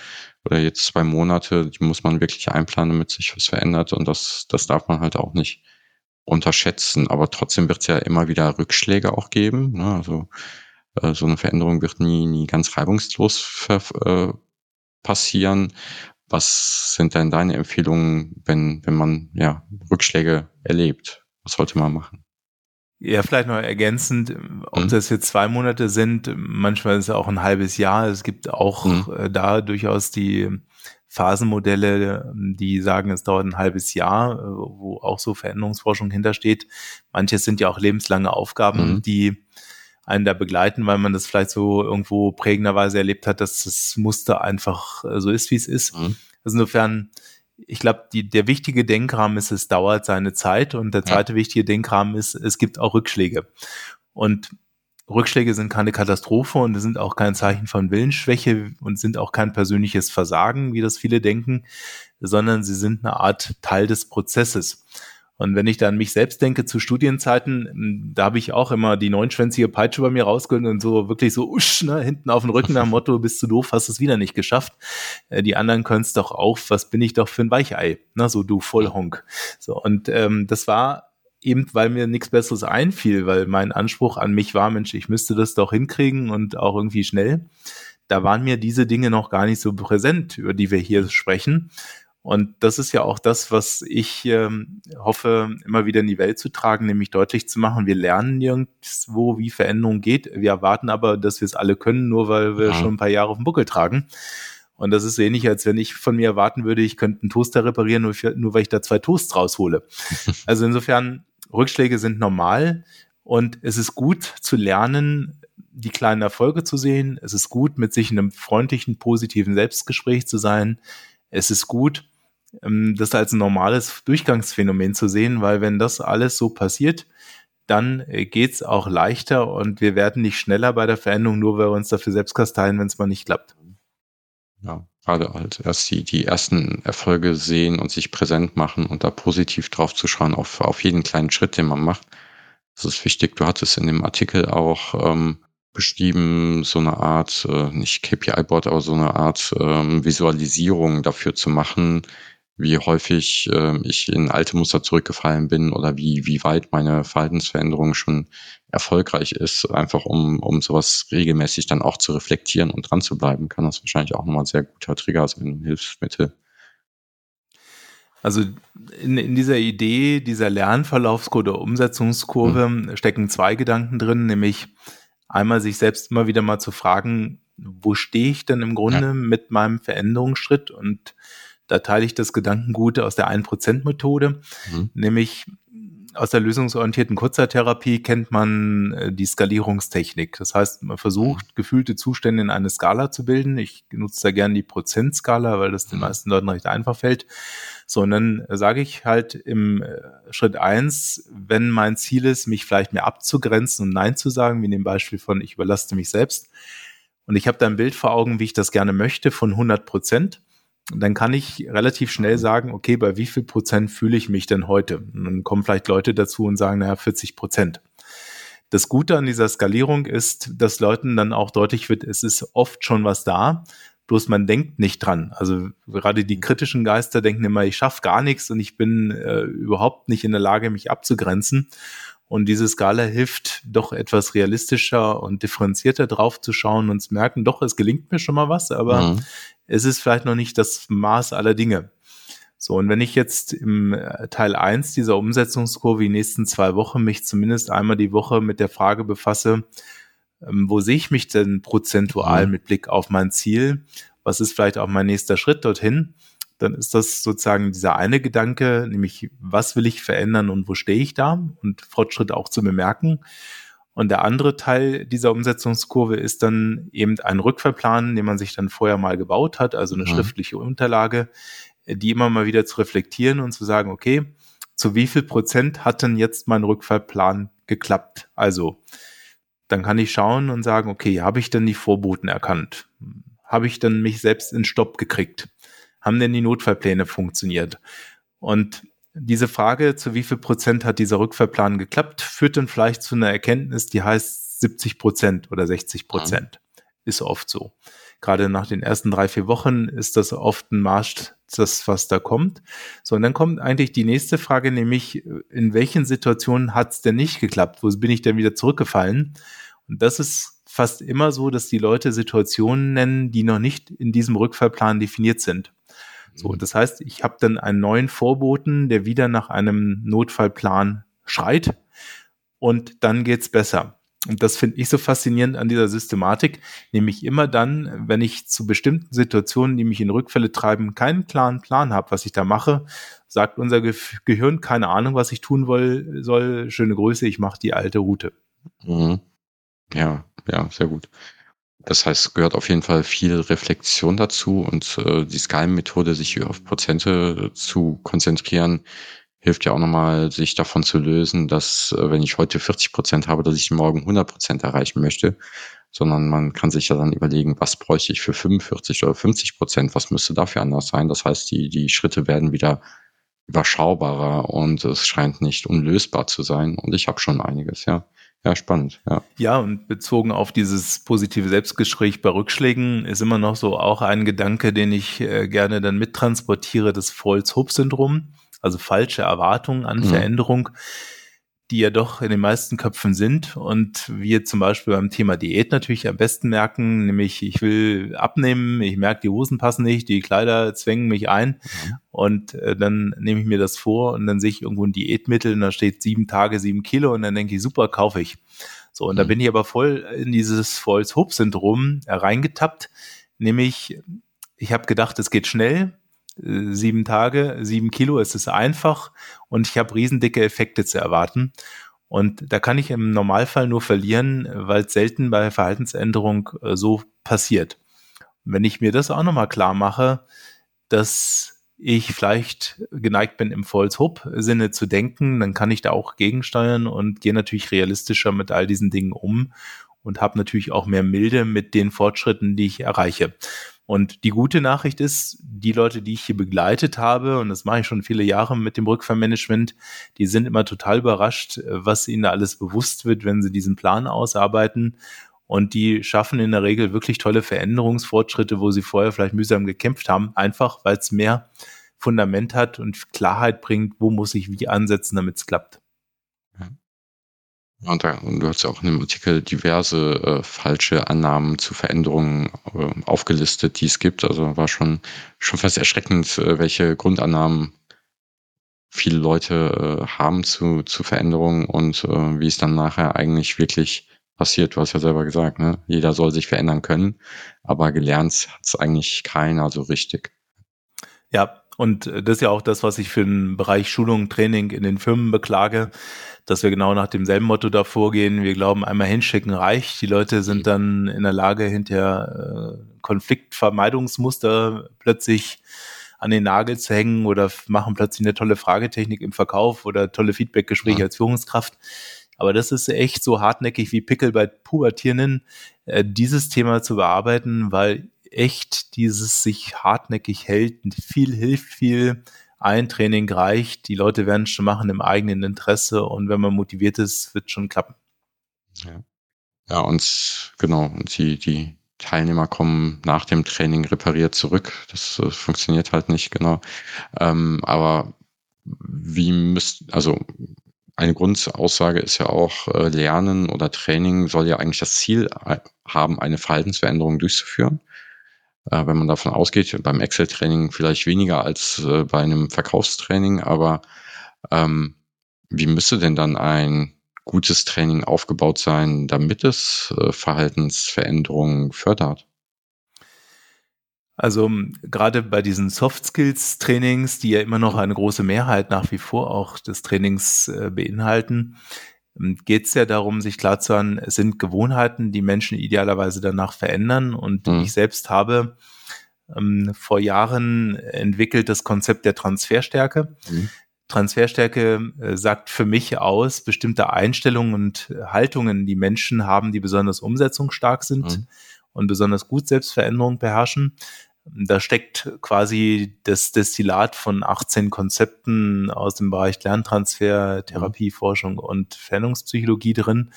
Oder jetzt zwei Monate, die muss man wirklich einplanen, damit sich was verändert. Und das, das darf man halt auch nicht unterschätzen. Aber trotzdem wird es ja immer wieder Rückschläge auch geben. Ne? Also äh, so eine Veränderung wird nie, nie ganz reibungslos äh, passieren. Was sind denn deine Empfehlungen, wenn, wenn man ja Rückschläge erlebt? Was sollte man machen? Ja, vielleicht noch ergänzend, ob mhm. das jetzt zwei Monate sind, manchmal ist es auch ein halbes Jahr. Es gibt auch mhm. äh, da durchaus die Phasenmodelle, die sagen, es dauert ein halbes Jahr, äh, wo auch so Veränderungsforschung hintersteht. Manches sind ja auch lebenslange Aufgaben, mhm. die einen da begleiten, weil man das vielleicht so irgendwo prägenderweise erlebt hat, dass das Muster einfach äh, so ist, wie es ist. Mhm. Also insofern, ich glaube, der wichtige Denkrahmen ist, es dauert seine Zeit und der zweite ja. wichtige Denkrahmen ist, es gibt auch Rückschläge. Und Rückschläge sind keine Katastrophe und sind auch kein Zeichen von Willensschwäche und sind auch kein persönliches Versagen, wie das viele denken, sondern sie sind eine Art Teil des Prozesses. Und wenn ich dann mich selbst denke zu Studienzeiten, da habe ich auch immer die neunschwänzige Peitsche bei mir rausgeholt und so wirklich so usch, ne, hinten auf den Rücken dem Motto, bist du doof, hast es wieder nicht geschafft. Äh, die anderen können es doch auch, was bin ich doch für ein Weichei, ne, so du Vollhonk. So, und ähm, das war eben, weil mir nichts Besseres einfiel, weil mein Anspruch an mich war, Mensch, ich müsste das doch hinkriegen und auch irgendwie schnell. Da waren mir diese Dinge noch gar nicht so präsent, über die wir hier sprechen. Und das ist ja auch das, was ich ähm, hoffe, immer wieder in die Welt zu tragen, nämlich deutlich zu machen, wir lernen nirgendwo, wie Veränderung geht. Wir erwarten aber, dass wir es alle können, nur weil wir ja. schon ein paar Jahre auf dem Buckel tragen. Und das ist ähnlich, als wenn ich von mir erwarten würde, ich könnte einen Toaster reparieren, nur, nur weil ich da zwei Toasts raushole. Also insofern, Rückschläge sind normal und es ist gut zu lernen, die kleinen Erfolge zu sehen. Es ist gut, mit sich in einem freundlichen, positiven Selbstgespräch zu sein. Es ist gut, das als ein normales Durchgangsphänomen zu sehen, weil wenn das alles so passiert, dann äh, geht's auch leichter und wir werden nicht schneller bei der Veränderung, nur weil wir uns dafür selbst kasteien, wenn es mal nicht klappt. Ja, gerade halt erst die, die ersten Erfolge sehen und sich präsent machen und da positiv drauf zu schauen, auf, auf jeden kleinen Schritt, den man macht. Das ist wichtig. Du hattest in dem Artikel auch ähm, beschrieben, so eine Art, äh, nicht KPI-Board, aber so eine Art ähm, Visualisierung dafür zu machen, wie häufig äh, ich in alte Muster zurückgefallen bin oder wie, wie weit meine Verhaltensveränderung schon erfolgreich ist, einfach um, um sowas regelmäßig dann auch zu reflektieren und dran zu bleiben, kann das wahrscheinlich auch nochmal ein sehr guter Trigger sein, ein Hilfsmittel. Also in, in dieser Idee, dieser Lernverlaufskurve oder Umsetzungskurve mhm. stecken zwei Gedanken drin, nämlich einmal sich selbst immer wieder mal zu fragen, wo stehe ich denn im Grunde ja. mit meinem Veränderungsschritt und da teile ich das Gedankengut aus der 1%-Methode, mhm. nämlich aus der lösungsorientierten Kurzzeittherapie kennt man äh, die Skalierungstechnik. Das heißt, man versucht, mhm. gefühlte Zustände in eine Skala zu bilden. Ich nutze da gerne die Prozentskala, weil das den mhm. meisten Leuten recht einfach fällt. So, und dann sage ich halt im äh, Schritt eins, wenn mein Ziel ist, mich vielleicht mehr abzugrenzen und Nein zu sagen, wie in dem Beispiel von ich überlaste mich selbst. Und ich habe da ein Bild vor Augen, wie ich das gerne möchte, von 100 Prozent dann kann ich relativ schnell sagen, okay, bei wie viel Prozent fühle ich mich denn heute? Und dann kommen vielleicht Leute dazu und sagen, naja, 40 Prozent. Das Gute an dieser Skalierung ist, dass Leuten dann auch deutlich wird, es ist oft schon was da, bloß man denkt nicht dran. Also gerade die kritischen Geister denken immer, ich schaffe gar nichts und ich bin äh, überhaupt nicht in der Lage, mich abzugrenzen. Und diese Skala hilft doch etwas realistischer und differenzierter drauf zu schauen und zu merken, doch, es gelingt mir schon mal was, aber mhm es ist vielleicht noch nicht das Maß aller Dinge. So, und wenn ich jetzt im äh, Teil eins dieser Umsetzungskurve die nächsten zwei Wochen mich zumindest einmal die Woche mit der Frage befasse, ähm, wo sehe ich mich denn prozentual mhm. mit Blick auf mein Ziel? Was ist vielleicht auch mein nächster Schritt dorthin? Dann ist das sozusagen dieser eine Gedanke, nämlich was will ich verändern und wo stehe ich da und Fortschritte auch zu bemerken. Und der andere Teil dieser Umsetzungskurve ist dann eben ein Rückverplan, den man sich dann vorher mal gebaut hat, also eine mhm. schriftliche Unterlage, die immer mal wieder zu reflektieren und zu sagen, okay, zu wie viel Prozent hat denn jetzt mein Rückfallplan geklappt? Also, dann kann ich schauen und sagen, okay, habe ich denn die Vorboten erkannt? Habe ich denn mich selbst in Stopp gekriegt? Haben denn die Notfallpläne funktioniert? Und diese Frage, zu wie viel Prozent hat dieser Rückfallplan geklappt, führt dann vielleicht zu einer Erkenntnis, die heißt 70 Prozent oder 60 Prozent. Mhm. Ist oft so. Gerade nach den ersten drei, vier Wochen ist das oft ein Marsch, das, was da kommt. So, und dann kommt eigentlich die nächste Frage, nämlich, in welchen Situationen hat es denn nicht geklappt? Wo bin ich denn wieder zurückgefallen? Und das ist fast immer so, dass die Leute Situationen nennen, die noch nicht in diesem Rückfallplan definiert sind. So, das heißt, ich habe dann einen neuen Vorboten, der wieder nach einem Notfallplan schreit und dann geht's besser. Und das finde ich so faszinierend an dieser Systematik, nämlich immer dann, wenn ich zu bestimmten Situationen, die mich in Rückfälle treiben, keinen klaren Plan habe, was ich da mache, sagt unser Ge Gehirn keine Ahnung, was ich tun will, soll. Schöne Grüße, ich mache die alte Route. Mhm. Ja, ja, sehr gut. Das heißt, gehört auf jeden Fall viel Reflexion dazu und äh, die Skalenmethode, sich auf Prozente zu konzentrieren, hilft ja auch nochmal, sich davon zu lösen, dass äh, wenn ich heute 40 Prozent habe, dass ich morgen 100 Prozent erreichen möchte, sondern man kann sich ja dann überlegen, was bräuchte ich für 45 oder 50 Prozent, was müsste dafür anders sein. Das heißt, die, die Schritte werden wieder überschaubarer und es scheint nicht unlösbar zu sein. Und ich habe schon einiges, ja. Ja, spannend, ja. Ja, und bezogen auf dieses positive Selbstgespräch bei Rückschlägen ist immer noch so auch ein Gedanke, den ich äh, gerne dann mittransportiere, das False-Hope-Syndrom, also falsche Erwartungen an mhm. Veränderung die ja doch in den meisten Köpfen sind und wir zum Beispiel beim Thema Diät natürlich am besten merken, nämlich ich will abnehmen, ich merke, die Hosen passen nicht, die Kleider zwängen mich ein mhm. und äh, dann nehme ich mir das vor und dann sehe ich irgendwo ein Diätmittel und da steht sieben Tage, sieben Kilo und dann denke ich, super, kaufe ich. So, und mhm. da bin ich aber voll in dieses False-Hope-Syndrom reingetappt, nämlich ich habe gedacht, es geht schnell, sieben Tage, sieben Kilo, es ist einfach und ich habe riesendicke Effekte zu erwarten. Und da kann ich im Normalfall nur verlieren, weil es selten bei Verhaltensänderung äh, so passiert. wenn ich mir das auch nochmal klar mache, dass ich vielleicht geneigt bin, im Falls-Hope-Sinne zu denken, dann kann ich da auch gegensteuern und gehe natürlich realistischer mit all diesen Dingen um und habe natürlich auch mehr Milde mit den Fortschritten, die ich erreiche. Und die gute Nachricht ist, die Leute, die ich hier begleitet habe, und das mache ich schon viele Jahre mit dem Rückfallmanagement, die sind immer total überrascht, was ihnen da alles bewusst wird, wenn sie diesen Plan ausarbeiten. Und die schaffen in der Regel wirklich tolle Veränderungsfortschritte, wo sie vorher vielleicht mühsam gekämpft haben, einfach weil es mehr Fundament hat und Klarheit bringt, wo muss ich wie ansetzen, damit es klappt. Und, da, und du hast ja auch in dem Artikel diverse äh, falsche Annahmen zu Veränderungen äh, aufgelistet, die es gibt. Also war schon, schon fast erschreckend, äh, welche Grundannahmen viele Leute äh, haben zu, zu Veränderungen und äh, wie es dann nachher eigentlich wirklich passiert. Du hast ja selber gesagt, ne? jeder soll sich verändern können, aber gelernt hat es eigentlich keiner so richtig. Ja, und das ist ja auch das, was ich für den Bereich Schulung, Training in den Firmen beklage dass wir genau nach demselben Motto da vorgehen. Wir glauben, einmal hinschicken reicht. Die Leute sind dann in der Lage, hinterher äh, Konfliktvermeidungsmuster plötzlich an den Nagel zu hängen oder machen plötzlich eine tolle Fragetechnik im Verkauf oder tolle Feedbackgespräche ja. als Führungskraft. Aber das ist echt so hartnäckig wie Pickel bei Pubertierenden, äh, dieses Thema zu bearbeiten, weil echt dieses sich hartnäckig hält, viel hilft viel, ein Training reicht, die Leute werden es schon machen im eigenen Interesse und wenn man motiviert ist, wird schon klappen. Ja, ja und genau, und die, die Teilnehmer kommen nach dem Training repariert zurück. Das äh, funktioniert halt nicht genau. Ähm, aber wie müsst, also eine Grundaussage ist ja auch, äh, Lernen oder Training soll ja eigentlich das Ziel äh, haben, eine Verhaltensveränderung durchzuführen äh, wenn man davon ausgeht, beim Excel-Training vielleicht weniger als äh, bei einem Verkaufstraining, aber ähm, wie müsste denn dann ein gutes Training aufgebaut sein, damit es äh, Verhaltensveränderungen fördert? Also gerade bei diesen Soft Skills Trainings, die ja immer noch eine große Mehrheit nach wie vor auch des Trainings äh, beinhalten, ähm, geht es ja darum, sich klar zu machen, es sind Gewohnheiten, die Menschen idealerweise danach verändern. Und mhm. ich selbst habe ähm, vor Jahren entwickelt das Konzept der Transferstärke. Mhm. Transferstärke äh, sagt für mich aus, bestimmte Einstellungen und Haltungen, die Menschen haben, die besonders umsetzungsstark sind mhm. und besonders gut Selbstveränderung beherrschen. Da steckt quasi das Destillat von 18 Konzepten aus dem Bereich Lerntransfer, Therapieforschung und Veränderungspsychologie drin.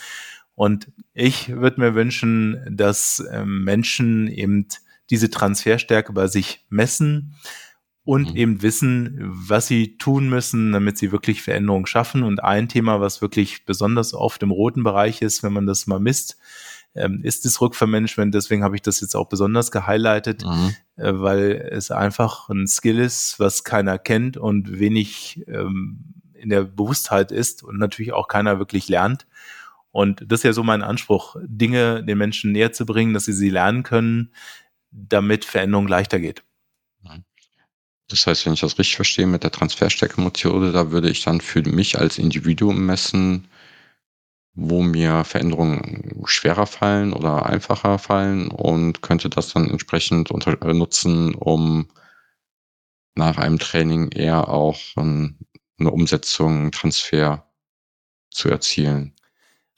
Und ich würde mir wünschen, dass ähm, Menschen eben diese Transferstärke bei sich messen und mhm. eben wissen, was sie tun müssen, damit sie wirklich Veränderungen schaffen. Und ein Thema, was wirklich besonders oft im roten Bereich ist, wenn man das mal misst, ähm, ist das Rückfallmanagement. Deswegen habe ich das jetzt auch besonders gehighlightet, mhm. äh, weil es einfach ein Skill ist, was keiner kennt und wenig ähm, in der Bewusstheit ist und natürlich auch keiner wirklich lernt. Und das ist ja so mein Anspruch, Dinge den Menschen näher zu bringen, dass sie sie lernen können, damit Veränderung leichter geht. Das heißt, wenn ich das richtig verstehe mit der Transferstärke-Methode, da würde ich dann für mich als Individuum messen, wo mir Veränderungen schwerer fallen oder einfacher fallen und könnte das dann entsprechend unter, äh, nutzen, um nach einem Training eher auch ähm, eine Umsetzung, Transfer zu erzielen.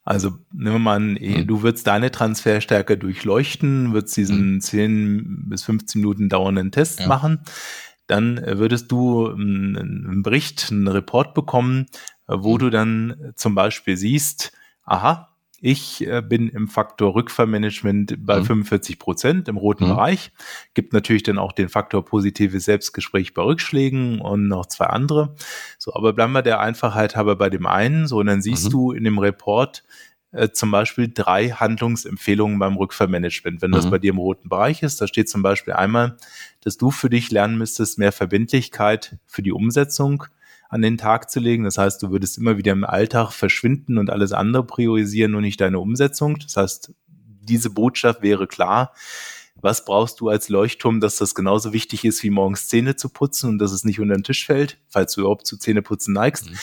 Also nehmen wir mal an, mhm. du würdest deine Transferstärke durchleuchten, würdest diesen mhm. 10 bis 15 Minuten dauernden Test ja. machen. Dann würdest du einen Bericht, einen Report bekommen, wo mhm. du dann zum Beispiel siehst, aha, ich äh, bin im Faktor Rückfallmanagement bei mhm. 45 Prozent im roten mhm. Bereich. Gibt natürlich dann auch den Faktor positives Selbstgespräch bei Rückschlägen und noch zwei andere. So, aber bleiben wir der Einfachheit halber bei dem einen. So, und dann siehst mhm. du in dem Report, äh, zum Beispiel drei Handlungsempfehlungen beim Rückfallmanagement. Wenn das mhm. bei dir im roten Bereich ist, da steht zum Beispiel einmal, dass du für dich lernen müsstest, mehr Verbindlichkeit für die Umsetzung an den Tag zu legen. Das heißt, du würdest immer wieder im Alltag verschwinden und alles andere priorisieren, nur nicht deine Umsetzung. Das heißt, diese Botschaft wäre klar. Was brauchst du als Leuchtturm, dass das genauso wichtig ist, wie morgens Zähne zu putzen und dass es nicht unter den Tisch fällt, falls du überhaupt zu Zähneputzen neigst? Mhm.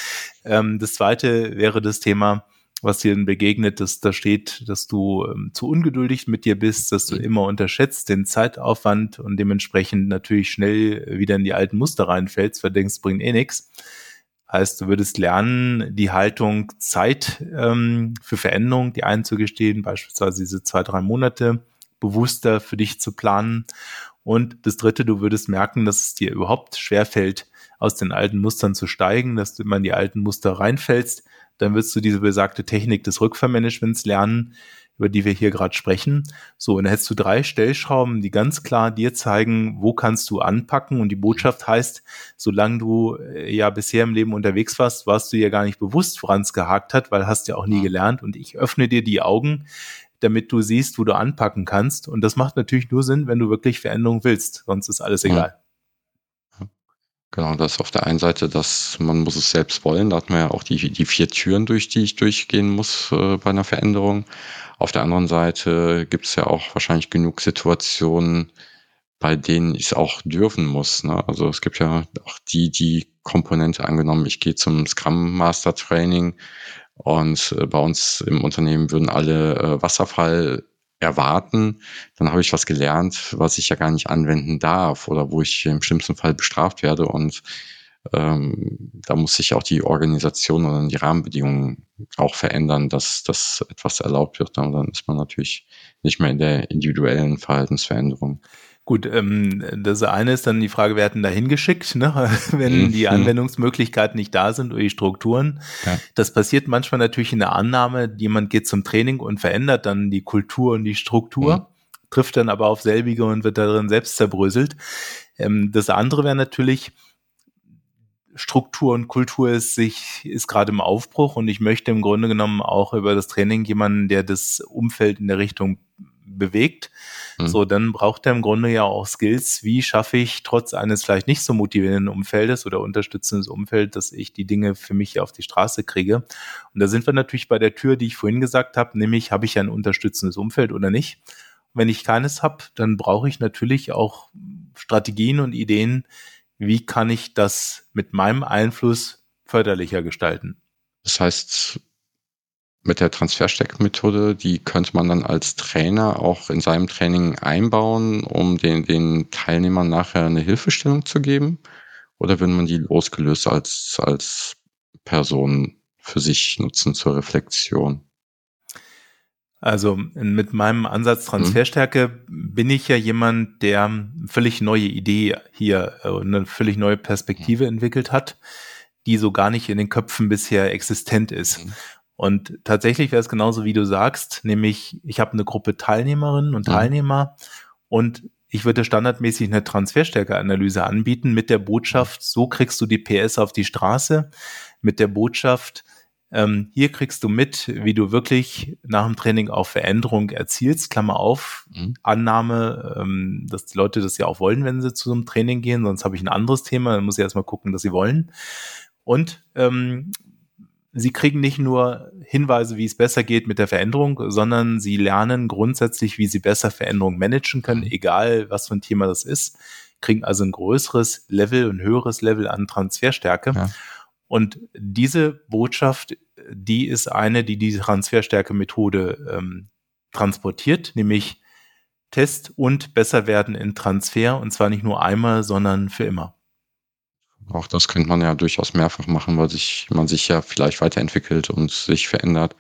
Ähm, das zweite wäre das Thema, was dir denn begegnet, dass da steht, dass du ähm, zu ungeduldig mit dir bist, dass du mhm. immer unterschätzt den Zeitaufwand und dementsprechend natürlich schnell wieder in die alten Muster reinfällst, weil du denkst, bringt eh nichts. Heißt, du würdest lernen, die Haltung Zeit ähm, für Veränderung, die einzugestehen, beispielsweise diese zwei, drei Monate bewusster für dich zu planen. Und das dritte, du würdest merken, dass es dir überhaupt schwerfällt, aus den alten Mustern zu steigen, dass du immer in die alten Muster reinfällst dann wirst du diese besagte Technik des Rückvermanagements lernen, über die wir hier gerade sprechen. So, und dann hättest du drei Stellschrauben, die ganz klar dir zeigen, wo kannst du anpacken. Und die Botschaft heißt, solange du äh, ja bisher im Leben unterwegs warst, warst du ja gar nicht bewusst, woran es gehakt hat, weil hast ja auch nie gelernt. Und ich öffne dir die Augen, damit du siehst, wo du anpacken kannst. Und das macht natürlich nur Sinn, wenn du wirklich Veränderung willst. Sonst ist alles egal. Genau, das auf der einen Seite, dass man muss es selbst wollen. Da hat man ja auch die, die vier Türen, durch die ich durchgehen muss äh, bei einer Veränderung. Auf der anderen Seite gibt es ja auch wahrscheinlich genug Situationen, bei denen ich es auch dürfen muss. Ne? Also es gibt ja auch die, die Komponente angenommen, ich gehe zum Scrum Master Training und äh, bei uns im Unternehmen würden alle äh, Wasserfall erwarten, dann habe ich was gelernt, was ich ja gar nicht anwenden darf oder wo ich im schlimmsten Fall bestraft werde. Und ähm, da muss sich auch die Organisation oder die Rahmenbedingungen auch verändern, dass das etwas erlaubt wird. Und dann ist man natürlich nicht mehr in der individuellen Verhaltensveränderung. Gut, ähm, das eine ist dann die Frage, wer hat denn da hingeschickt, ne? wenn mhm. die Anwendungsmöglichkeiten nicht da sind oder die Strukturen. Ja. Das passiert manchmal natürlich in der Annahme, jemand geht zum Training und verändert dann die Kultur und die Struktur, mhm. trifft dann aber auf selbige und wird darin selbst zerbröselt. Ähm, das andere wäre natürlich, Struktur und Kultur ist sich, ist gerade im Aufbruch und ich möchte im Grunde genommen auch über das Training jemanden, der das Umfeld in der Richtung bewegt. Mhm. So, dann braucht er im Grunde ja auch Skills. Wie schaffe ich trotz eines vielleicht nicht so motivierenden Umfeldes oder unterstützendes Umfeld, dass ich die Dinge für mich auf die Straße kriege? Und da sind wir natürlich bei der Tür, die ich vorhin gesagt habe, nämlich habe ich ein unterstützendes Umfeld oder nicht? Wenn ich keines habe, dann brauche ich natürlich auch Strategien und Ideen, wie kann ich das mit meinem Einfluss förderlicher gestalten. Das heißt, mit der Transfersteckmethode, die könnte man dann als Trainer auch in seinem Training einbauen, um den, den Teilnehmern nachher eine Hilfestellung zu geben? Oder will man die losgelöst als, als Person für sich nutzen zur Reflexion? Also mit meinem Ansatz mhm. Transferstärke mhm. bin ich ja jemand, der eine völlig neue Idee hier, äh, eine völlig neue Perspektive mhm. entwickelt hat, die so gar nicht in den Köpfen bisher existent ist. Mhm. Und tatsächlich wäre es genauso, wie du sagst, nämlich ich habe eine Gruppe Teilnehmerinnen und mhm. Teilnehmer und ich würde standardmäßig eine Transferstärkeanalyse anbieten mit der Botschaft, so kriegst du die PS auf die Straße, mit der Botschaft, ähm, hier kriegst du mit, wie du wirklich nach dem Training auch Veränderung erzielst, Klammer auf, mhm. Annahme, ähm, dass die Leute das ja auch wollen, wenn sie zu so einem Training gehen, sonst habe ich ein anderes Thema, dann muss ich erstmal gucken, dass sie wollen. Und ähm, sie kriegen nicht nur Hinweise, wie es besser geht mit der Veränderung, sondern sie lernen grundsätzlich, wie sie besser Veränderung managen können, mhm. egal was für ein Thema das ist, kriegen also ein größeres Level, ein höheres Level an Transferstärke. Ja. Und diese Botschaft, die ist eine, die die Transferstärke-Methode ähm, transportiert, nämlich Test und besser werden in Transfer und zwar nicht nur einmal, sondern für immer. Auch das könnte man ja durchaus mehrfach machen, weil sich, man sich ja vielleicht weiterentwickelt und sich verändert.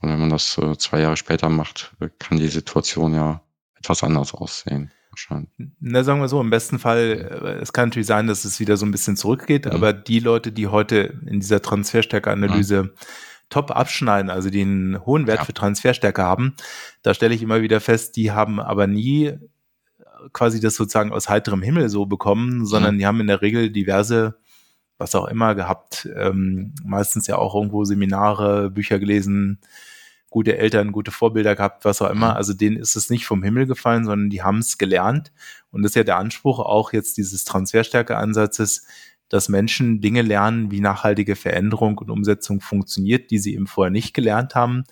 Und wenn man das äh, zwei Jahre später macht, kann die Situation ja etwas anders aussehen. Na, sagen wir so, im besten Fall, äh, es kann natürlich sein, dass es wieder so ein bisschen zurückgeht, mhm. aber die Leute, die heute in dieser Transferstärke-Analyse mhm. top abschneiden, also die einen hohen Wert ja. für Transferstärke haben, da stelle ich immer wieder fest, die haben aber nie quasi das sozusagen aus heiterem Himmel so bekommen, sondern mhm. die haben in der Regel diverse, was auch immer gehabt, ähm, meistens ja auch irgendwo Seminare, Bücher gelesen, gute Eltern, gute Vorbilder gehabt, was auch immer. Mhm. Also denen ist es nicht vom Himmel gefallen, sondern die haben es gelernt. Und das ist ja der Anspruch auch jetzt dieses Transferstärke-Ansatzes, dass Menschen Dinge lernen, wie nachhaltige Veränderung und Umsetzung funktioniert, die sie eben vorher nicht gelernt haben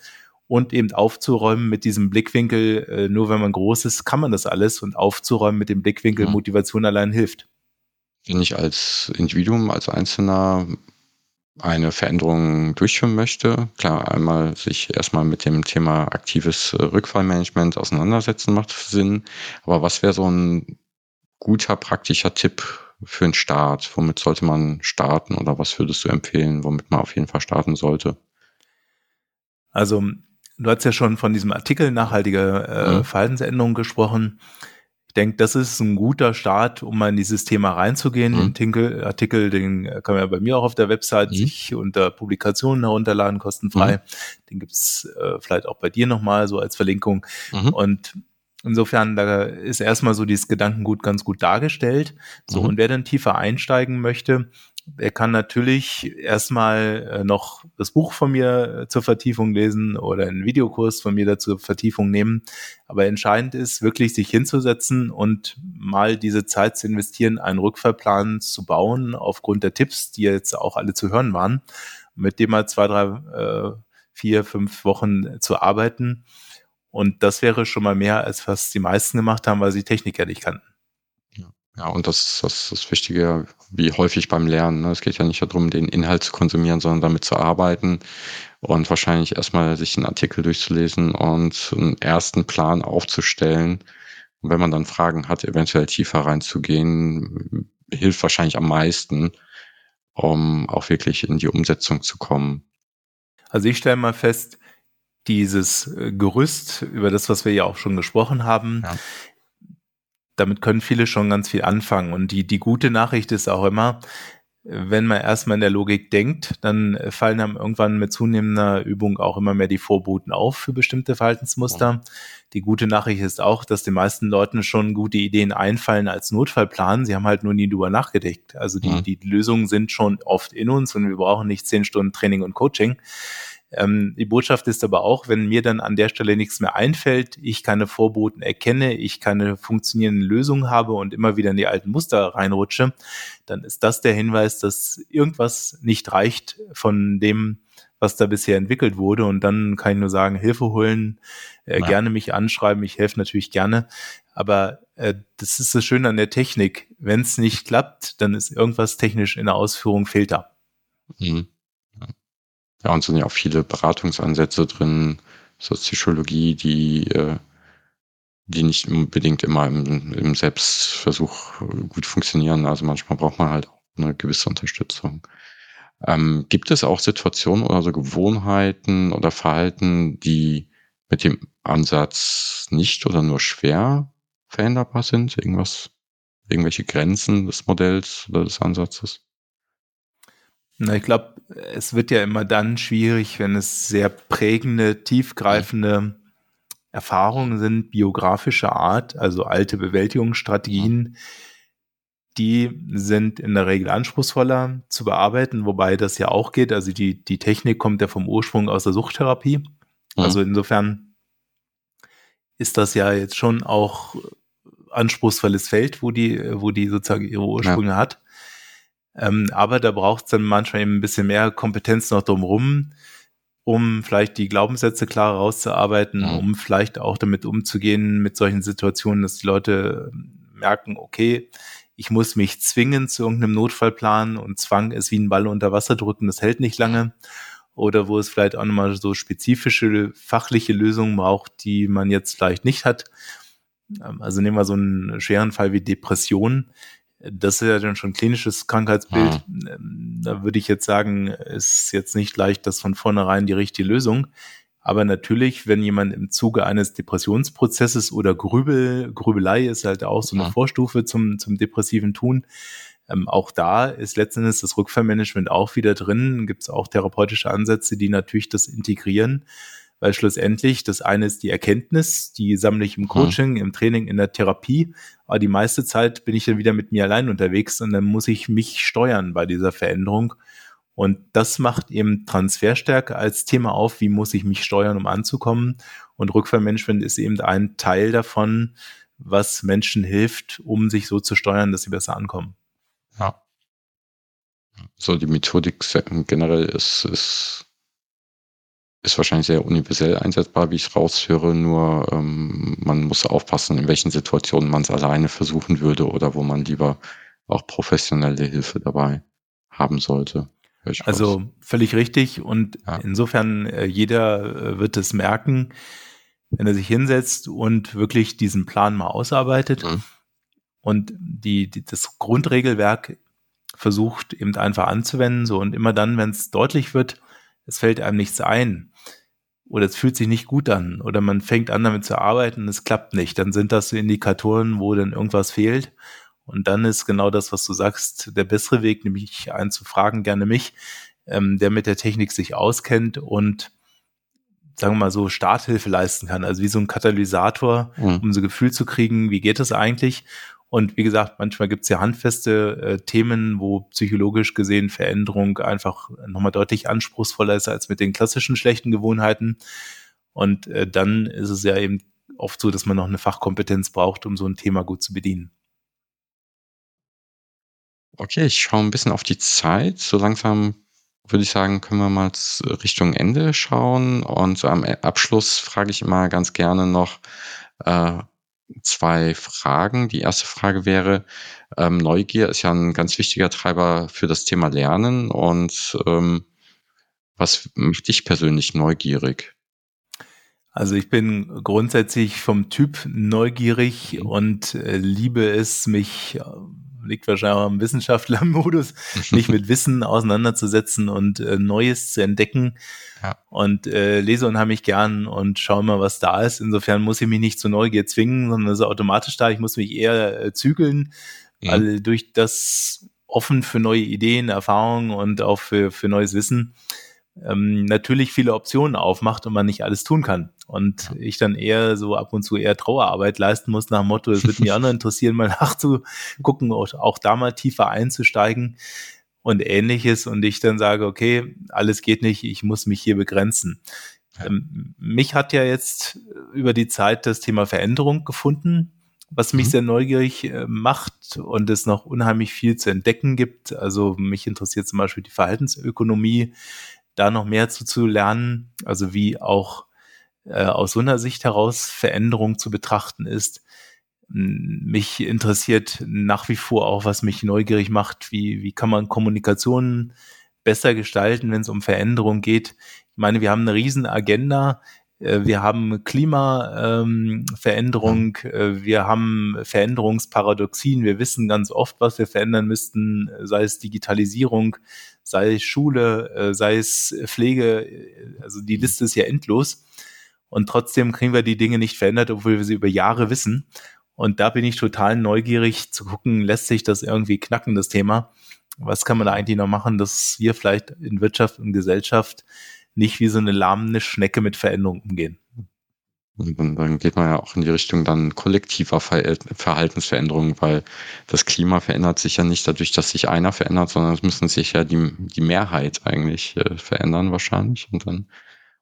und eben aufzuräumen mit diesem Blickwinkel, äh, nur wenn man groß ist, kann man das alles und aufzuräumen mit dem Blickwinkel, ja. Motivation allein hilft. Wenn ich als Individuum, als Einzelner eine Veränderung durchführen möchte, klar, einmal sich erstmal mit dem Thema aktives äh, Rückfallmanagement auseinandersetzen macht Sinn. Aber was wäre so ein guter praktischer Tipp für einen Start? Womit sollte man starten oder was würdest du empfehlen, womit man auf jeden Fall starten sollte? Also, du hast ja schon von diesem Artikel nachhaltige äh, mhm. Verhaltensänderung gesprochen. Ich denke, das ist ein guter Start, um mal in dieses Thema reinzugehen. Mhm. Den Tinkel, Artikel, den kann man ja bei mir auch auf der Website mhm. sich unter Publikationen herunterladen, kostenfrei. Mhm. Den gibt's äh, vielleicht auch bei dir nochmal so als Verlinkung. Mhm. Und Insofern, da ist erstmal so dieses Gedankengut ganz gut dargestellt. So, mhm. und wer dann tiefer einsteigen möchte, er kann natürlich erstmal äh, noch das Buch von mir äh, zur Vertiefung lesen oder einen Videokurs von mir dazu Vertiefung nehmen. Aber entscheidend ist wirklich, sich hinzusetzen und mal diese Zeit zu investieren, einen Rückfallplan zu bauen, aufgrund der Tipps, die jetzt auch alle zu hören waren, mit dem mal zwei, drei, äh, vier, fünf Wochen zu arbeiten. Und das wäre schon mal mehr, als was die meisten gemacht haben, weil sie Technik ja nicht kannten. Ja, und das, das ist das Wichtige, wie häufig beim Lernen. Ne? Es geht ja nicht darum, den Inhalt zu konsumieren, sondern damit zu arbeiten und wahrscheinlich erstmal sich einen Artikel durchzulesen und einen ersten Plan aufzustellen. Und wenn man dann Fragen hat, eventuell tiefer reinzugehen, hilft wahrscheinlich am meisten, um auch wirklich in die Umsetzung zu kommen. Also ich stelle mal fest, dieses Gerüst, über das, was wir ja auch schon gesprochen haben, ja damit können viele schon ganz viel anfangen. Und die, die gute Nachricht ist auch immer, wenn man erstmal in der Logik denkt, dann fallen einem irgendwann mit zunehmender Übung auch immer mehr die Vorboten auf für bestimmte Verhaltensmuster. Die gute Nachricht ist auch, dass den meisten Leuten schon gute Ideen einfallen als Notfallplan. Sie haben halt nur nie drüber nachgedacht. Also die, die Lösungen sind schon oft in uns und wir brauchen nicht zehn Stunden Training und Coaching. Ähm, die Botschaft ist aber auch, wenn mir dann an der Stelle nichts mehr einfällt, ich keine Vorboten erkenne, ich keine funktionierenden Lösungen habe und immer wieder in die alten Muster reinrutsche, dann ist das der Hinweis, dass irgendwas nicht reicht von dem, was da bisher entwickelt wurde. Und dann kann ich nur sagen, Hilfe holen, äh, ja. gerne mich anschreiben. Ich helfe natürlich gerne. Aber äh, das ist das Schöne an der Technik. Wenn es nicht klappt, dann ist irgendwas technisch in der Ausführung fehlt da. Mhm. Ja, und sind ja auch viele Beratungsansätze drin, so Psychologie, die, äh, die nicht unbedingt immer im, im Selbstversuch gut funktionieren. Also manchmal braucht man halt auch eine gewisse Unterstützung. Ähm, gibt es auch Situationen oder so Gewohnheiten oder Verhalten, die mit dem Ansatz nicht oder nur schwer veränderbar sind? Irgendwas, irgendwelche Grenzen des Modells oder des Ansatzes? Na, ich glaube, es wird ja immer dann schwierig, wenn es sehr prägende, tiefgreifende Erfahrungen sind, biografischer Art, also alte Bewältigungsstrategien. Die sind in der Regel anspruchsvoller zu bearbeiten, wobei das ja auch geht. Also die, die Technik kommt ja vom Ursprung aus der Suchttherapie. Also insofern ist das ja jetzt schon auch anspruchsvolles Feld, wo die, wo die sozusagen ihre Ursprünge ja. hat. Ähm, aber da braucht es dann manchmal eben ein bisschen mehr Kompetenz noch drumherum, um vielleicht die Glaubenssätze klar rauszuarbeiten, ja. um vielleicht auch damit umzugehen mit solchen Situationen, dass die Leute merken, okay, ich muss mich zwingen zu irgendeinem Notfallplan und Zwang ist wie ein Ball unter Wasser drücken, das hält nicht lange. Oder wo es vielleicht auch nochmal so spezifische fachliche Lösungen braucht, die man jetzt vielleicht nicht hat. Ähm, also nehmen wir so einen schweren Fall wie Depression das ist ja dann schon klinisches Krankheitsbild. Mhm. Da würde ich jetzt sagen, ist jetzt nicht leicht, das von vornherein die richtige Lösung. Aber natürlich, wenn jemand im Zuge eines Depressionsprozesses oder Grübel, Grübelei ist halt auch so eine mhm. Vorstufe zum, zum depressiven Tun. Ähm, auch da ist letztendlich das Rückfallmanagement auch wieder drin. Gibt es auch therapeutische Ansätze, die natürlich das integrieren weil schlussendlich das eine ist die Erkenntnis, die sammle ich im Coaching, mhm. im Training, in der Therapie, aber die meiste Zeit bin ich dann wieder mit mir allein unterwegs und dann muss ich mich steuern bei dieser Veränderung. Und das macht eben Transferstärke als Thema auf, wie muss ich mich steuern, um anzukommen. Und Rückfallmanagement ist eben ein Teil davon, was Menschen hilft, um sich so zu steuern, dass sie besser ankommen. Ja. So, die Methodik generell ist, ist ist wahrscheinlich sehr universell einsetzbar, wie ich raushöre, nur ähm, man muss aufpassen, in welchen Situationen man es alleine versuchen würde oder wo man lieber auch professionelle Hilfe dabei haben sollte. Also völlig richtig. Und ja. insofern, äh, jeder äh, wird es merken, wenn er sich hinsetzt und wirklich diesen Plan mal ausarbeitet mhm. und die, die, das Grundregelwerk versucht eben einfach anzuwenden. So und immer dann, wenn es deutlich wird, es fällt einem nichts ein oder es fühlt sich nicht gut an oder man fängt an damit zu arbeiten und es klappt nicht, dann sind das so Indikatoren, wo dann irgendwas fehlt. Und dann ist genau das, was du sagst, der bessere Weg, nämlich einen zu fragen, gerne mich, ähm, der mit der Technik sich auskennt und sagen wir mal so Starthilfe leisten kann. Also wie so ein Katalysator, mhm. um so ein Gefühl zu kriegen, wie geht das eigentlich? Und wie gesagt, manchmal gibt es ja handfeste äh, Themen, wo psychologisch gesehen Veränderung einfach nochmal deutlich anspruchsvoller ist als mit den klassischen schlechten Gewohnheiten. Und äh, dann ist es ja eben oft so, dass man noch eine Fachkompetenz braucht, um so ein Thema gut zu bedienen. Okay, ich schaue ein bisschen auf die Zeit. So langsam würde ich sagen, können wir mal Richtung Ende schauen. Und so am Abschluss frage ich immer ganz gerne noch äh, zwei Fragen. Die erste Frage wäre, ähm, Neugier ist ja ein ganz wichtiger Treiber für das Thema Lernen. Und ähm, was macht dich persönlich neugierig? Also ich bin grundsätzlich vom Typ neugierig mhm. und äh, liebe es, mich äh, liegt wahrscheinlich auch am Wissenschaftlermodus, mich mit Wissen auseinanderzusetzen und äh, Neues zu entdecken. Ja. Und äh, lese unheimlich gern und schaue mal, was da ist. Insofern muss ich mich nicht zur Neugier zwingen, sondern es ist automatisch da. Ich muss mich eher äh, zügeln, mhm. weil durch das offen für neue Ideen, Erfahrungen und auch für, für neues Wissen ähm, natürlich viele Optionen aufmacht und man nicht alles tun kann. Und ja. ich dann eher so ab und zu eher Trauerarbeit leisten muss nach dem Motto, es wird mich auch noch interessieren, mal nachzugucken, auch, auch da mal tiefer einzusteigen und ähnliches. Und ich dann sage, okay, alles geht nicht, ich muss mich hier begrenzen. Ja. Ähm, mich hat ja jetzt über die Zeit das Thema Veränderung gefunden, was mich mhm. sehr neugierig äh, macht und es noch unheimlich viel zu entdecken gibt. Also mich interessiert zum Beispiel die Verhaltensökonomie, da noch mehr zu, zu lernen, also wie auch äh, aus so einer Sicht heraus Veränderung zu betrachten ist. Mich interessiert nach wie vor auch, was mich neugierig macht, wie, wie kann man Kommunikation besser gestalten, wenn es um Veränderung geht. Ich meine, wir haben eine riesen Agenda, wir haben Klimaveränderung, ähm, äh, wir haben Veränderungsparadoxien. Wir wissen ganz oft, was wir verändern müssten, sei es Digitalisierung, sei es Schule, äh, sei es Pflege, also die Liste ist ja endlos. Und trotzdem kriegen wir die Dinge nicht verändert, obwohl wir sie über Jahre wissen. Und da bin ich total neugierig zu gucken, lässt sich das irgendwie knacken, das Thema? Was kann man da eigentlich noch machen, dass wir vielleicht in Wirtschaft und Gesellschaft nicht wie so eine lahmende Schnecke mit Veränderungen umgehen? Und dann geht man ja auch in die Richtung dann kollektiver Verhaltensveränderungen, weil das Klima verändert sich ja nicht dadurch, dass sich einer verändert, sondern es müssen sich ja die, die Mehrheit eigentlich äh, verändern wahrscheinlich. Und dann,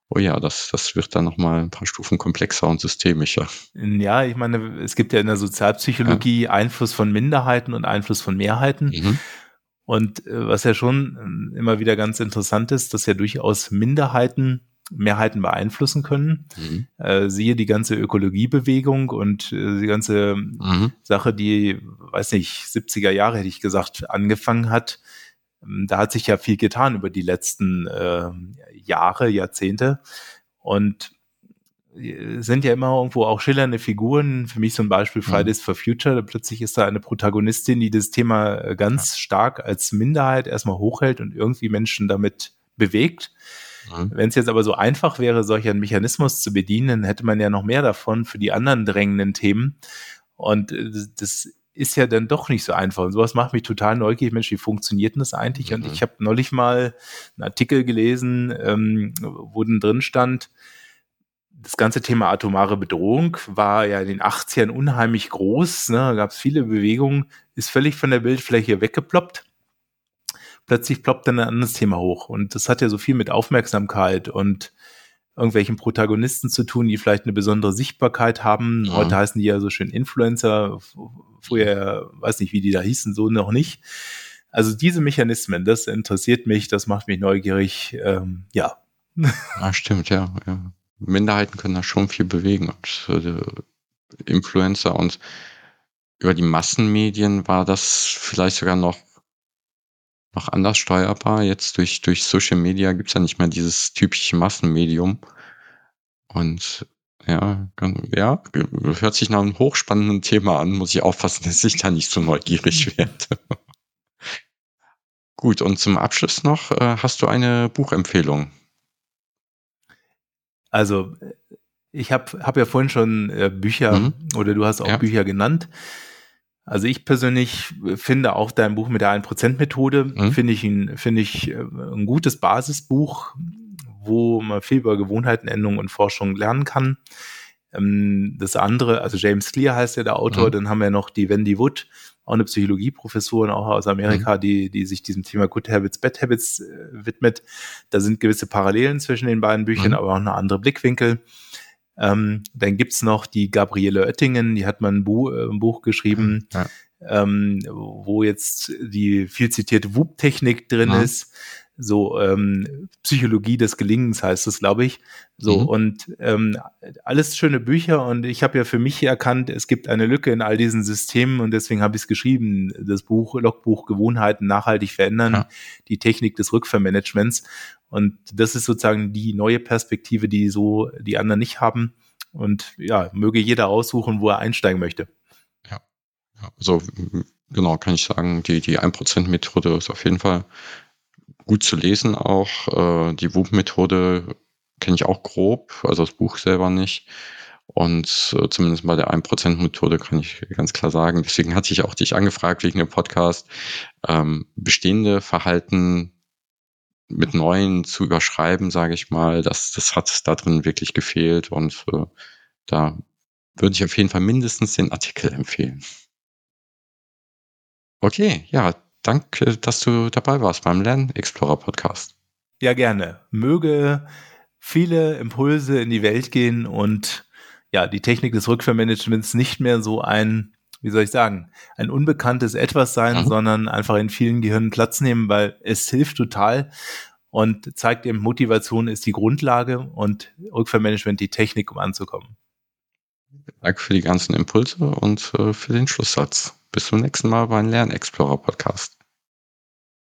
oh ja, das, das wird dann nochmal ein paar Stufen komplexer und systemischer. Ja, ich meine, es gibt ja in der Sozialpsychologie ja. Einfluss von Minderheiten und Einfluss von Mehrheiten. Mhm. Und äh, was ja schon äh, immer wieder ganz interessant ist, dass ja durchaus Minderheiten Mehrheiten beeinflussen können. Mhm. Äh, siehe die ganze Ökologiebewegung und äh, die ganze mhm. Sache, die, weiß nicht, 70er Jahre hätte ich gesagt, angefangen hat. Ähm, da hat sich ja viel getan über die letzten äh, Jahre, Jahrzehnte. Und sind ja immer irgendwo auch schillernde Figuren. Für mich zum Beispiel Fridays mhm. for Future. Plötzlich ist da eine Protagonistin, die das Thema äh, ganz ja. stark als Minderheit erstmal hochhält und irgendwie Menschen damit bewegt. Mhm. Wenn es jetzt aber so einfach wäre, solch einen Mechanismus zu bedienen, hätte man ja noch mehr davon für die anderen drängenden Themen. Und äh, das ist ja dann doch nicht so einfach. Und sowas macht mich total neugierig. Mensch, wie funktioniert denn das eigentlich? Mhm. Und ich habe neulich mal einen Artikel gelesen, ähm, wo dann drin stand, das ganze Thema atomare Bedrohung war ja in den 80ern unheimlich groß. Ne? Da gab es viele Bewegungen, ist völlig von der Bildfläche weggeploppt plötzlich ploppt dann ein anderes Thema hoch. Und das hat ja so viel mit Aufmerksamkeit und irgendwelchen Protagonisten zu tun, die vielleicht eine besondere Sichtbarkeit haben. Ja. Heute heißen die ja so schön Influencer. Früher, weiß nicht, wie die da hießen, so noch nicht. Also diese Mechanismen, das interessiert mich, das macht mich neugierig. Ähm, ja. Ja, stimmt, ja, ja. Minderheiten können da schon viel bewegen. Und äh, Influencer und über die Massenmedien war das vielleicht sogar noch noch anders steuerbar. Jetzt durch, durch Social Media gibt's ja nicht mehr dieses typische Massenmedium. Und ja, ja, hört sich nach einem hochspannenden Thema an, muss ich aufpassen, dass ich da nicht so neugierig werde. Gut, und zum Abschluss noch, äh, hast du eine Buchempfehlung? Also, ich habe hab ja vorhin schon äh, Bücher mhm. oder du hast auch ja. Bücher genannt. Also ich persönlich finde auch dein Buch mit der 1%-Methode, mhm. finde ich, ein, finde ich äh, ein gutes Basisbuch, wo man viel über Gewohnheitenänderung und Forschung lernen kann. Ähm, das andere, also James Clear heißt ja der Autor, mhm. dann haben wir noch die Wendy Wood, auch eine Psychologieprofessorin, auch aus Amerika, mhm. die, die sich diesem Thema Good Habits, Bad Habits äh, widmet. Da sind gewisse Parallelen zwischen den beiden Büchern, mhm. aber auch eine andere Blickwinkel. Ähm, dann gibt's noch die Gabriele Oettingen, die hat mal ein, Buch, äh, ein Buch geschrieben, ja. ähm, wo jetzt die viel zitierte WUP-Technik drin ja. ist so ähm, Psychologie des Gelingens heißt es, glaube ich. So mhm. und ähm, alles schöne Bücher und ich habe ja für mich erkannt, es gibt eine Lücke in all diesen Systemen und deswegen habe ich es geschrieben, das Buch Logbuch Gewohnheiten nachhaltig verändern, ja. die Technik des Rückvermanagements und das ist sozusagen die neue Perspektive, die so die anderen nicht haben und ja, möge jeder aussuchen, wo er einsteigen möchte. Ja, ja also genau, kann ich sagen, die die 1% Methode ist auf jeden Fall gut zu lesen auch. Äh, die WUB-Methode kenne ich auch grob, also das Buch selber nicht. Und äh, zumindest bei der 1%-Methode kann ich ganz klar sagen, deswegen hatte ich auch dich angefragt wegen dem Podcast, ähm, bestehende Verhalten mit neuen zu überschreiben, sage ich mal, das, das hat da drin wirklich gefehlt und äh, da würde ich auf jeden Fall mindestens den Artikel empfehlen. Okay, ja, Danke, dass du dabei warst beim Lern Explorer Podcast. Ja, gerne. Möge viele Impulse in die Welt gehen und ja, die Technik des Rückvermanagements nicht mehr so ein, wie soll ich sagen, ein unbekanntes Etwas sein, mhm. sondern einfach in vielen Gehirnen Platz nehmen, weil es hilft total und zeigt eben, Motivation ist die Grundlage und Rückvermanagement die Technik, um anzukommen. Danke für die ganzen Impulse und äh, für den Schlusssatz. Bis zum nächsten Mal beim Lernexplorer Podcast.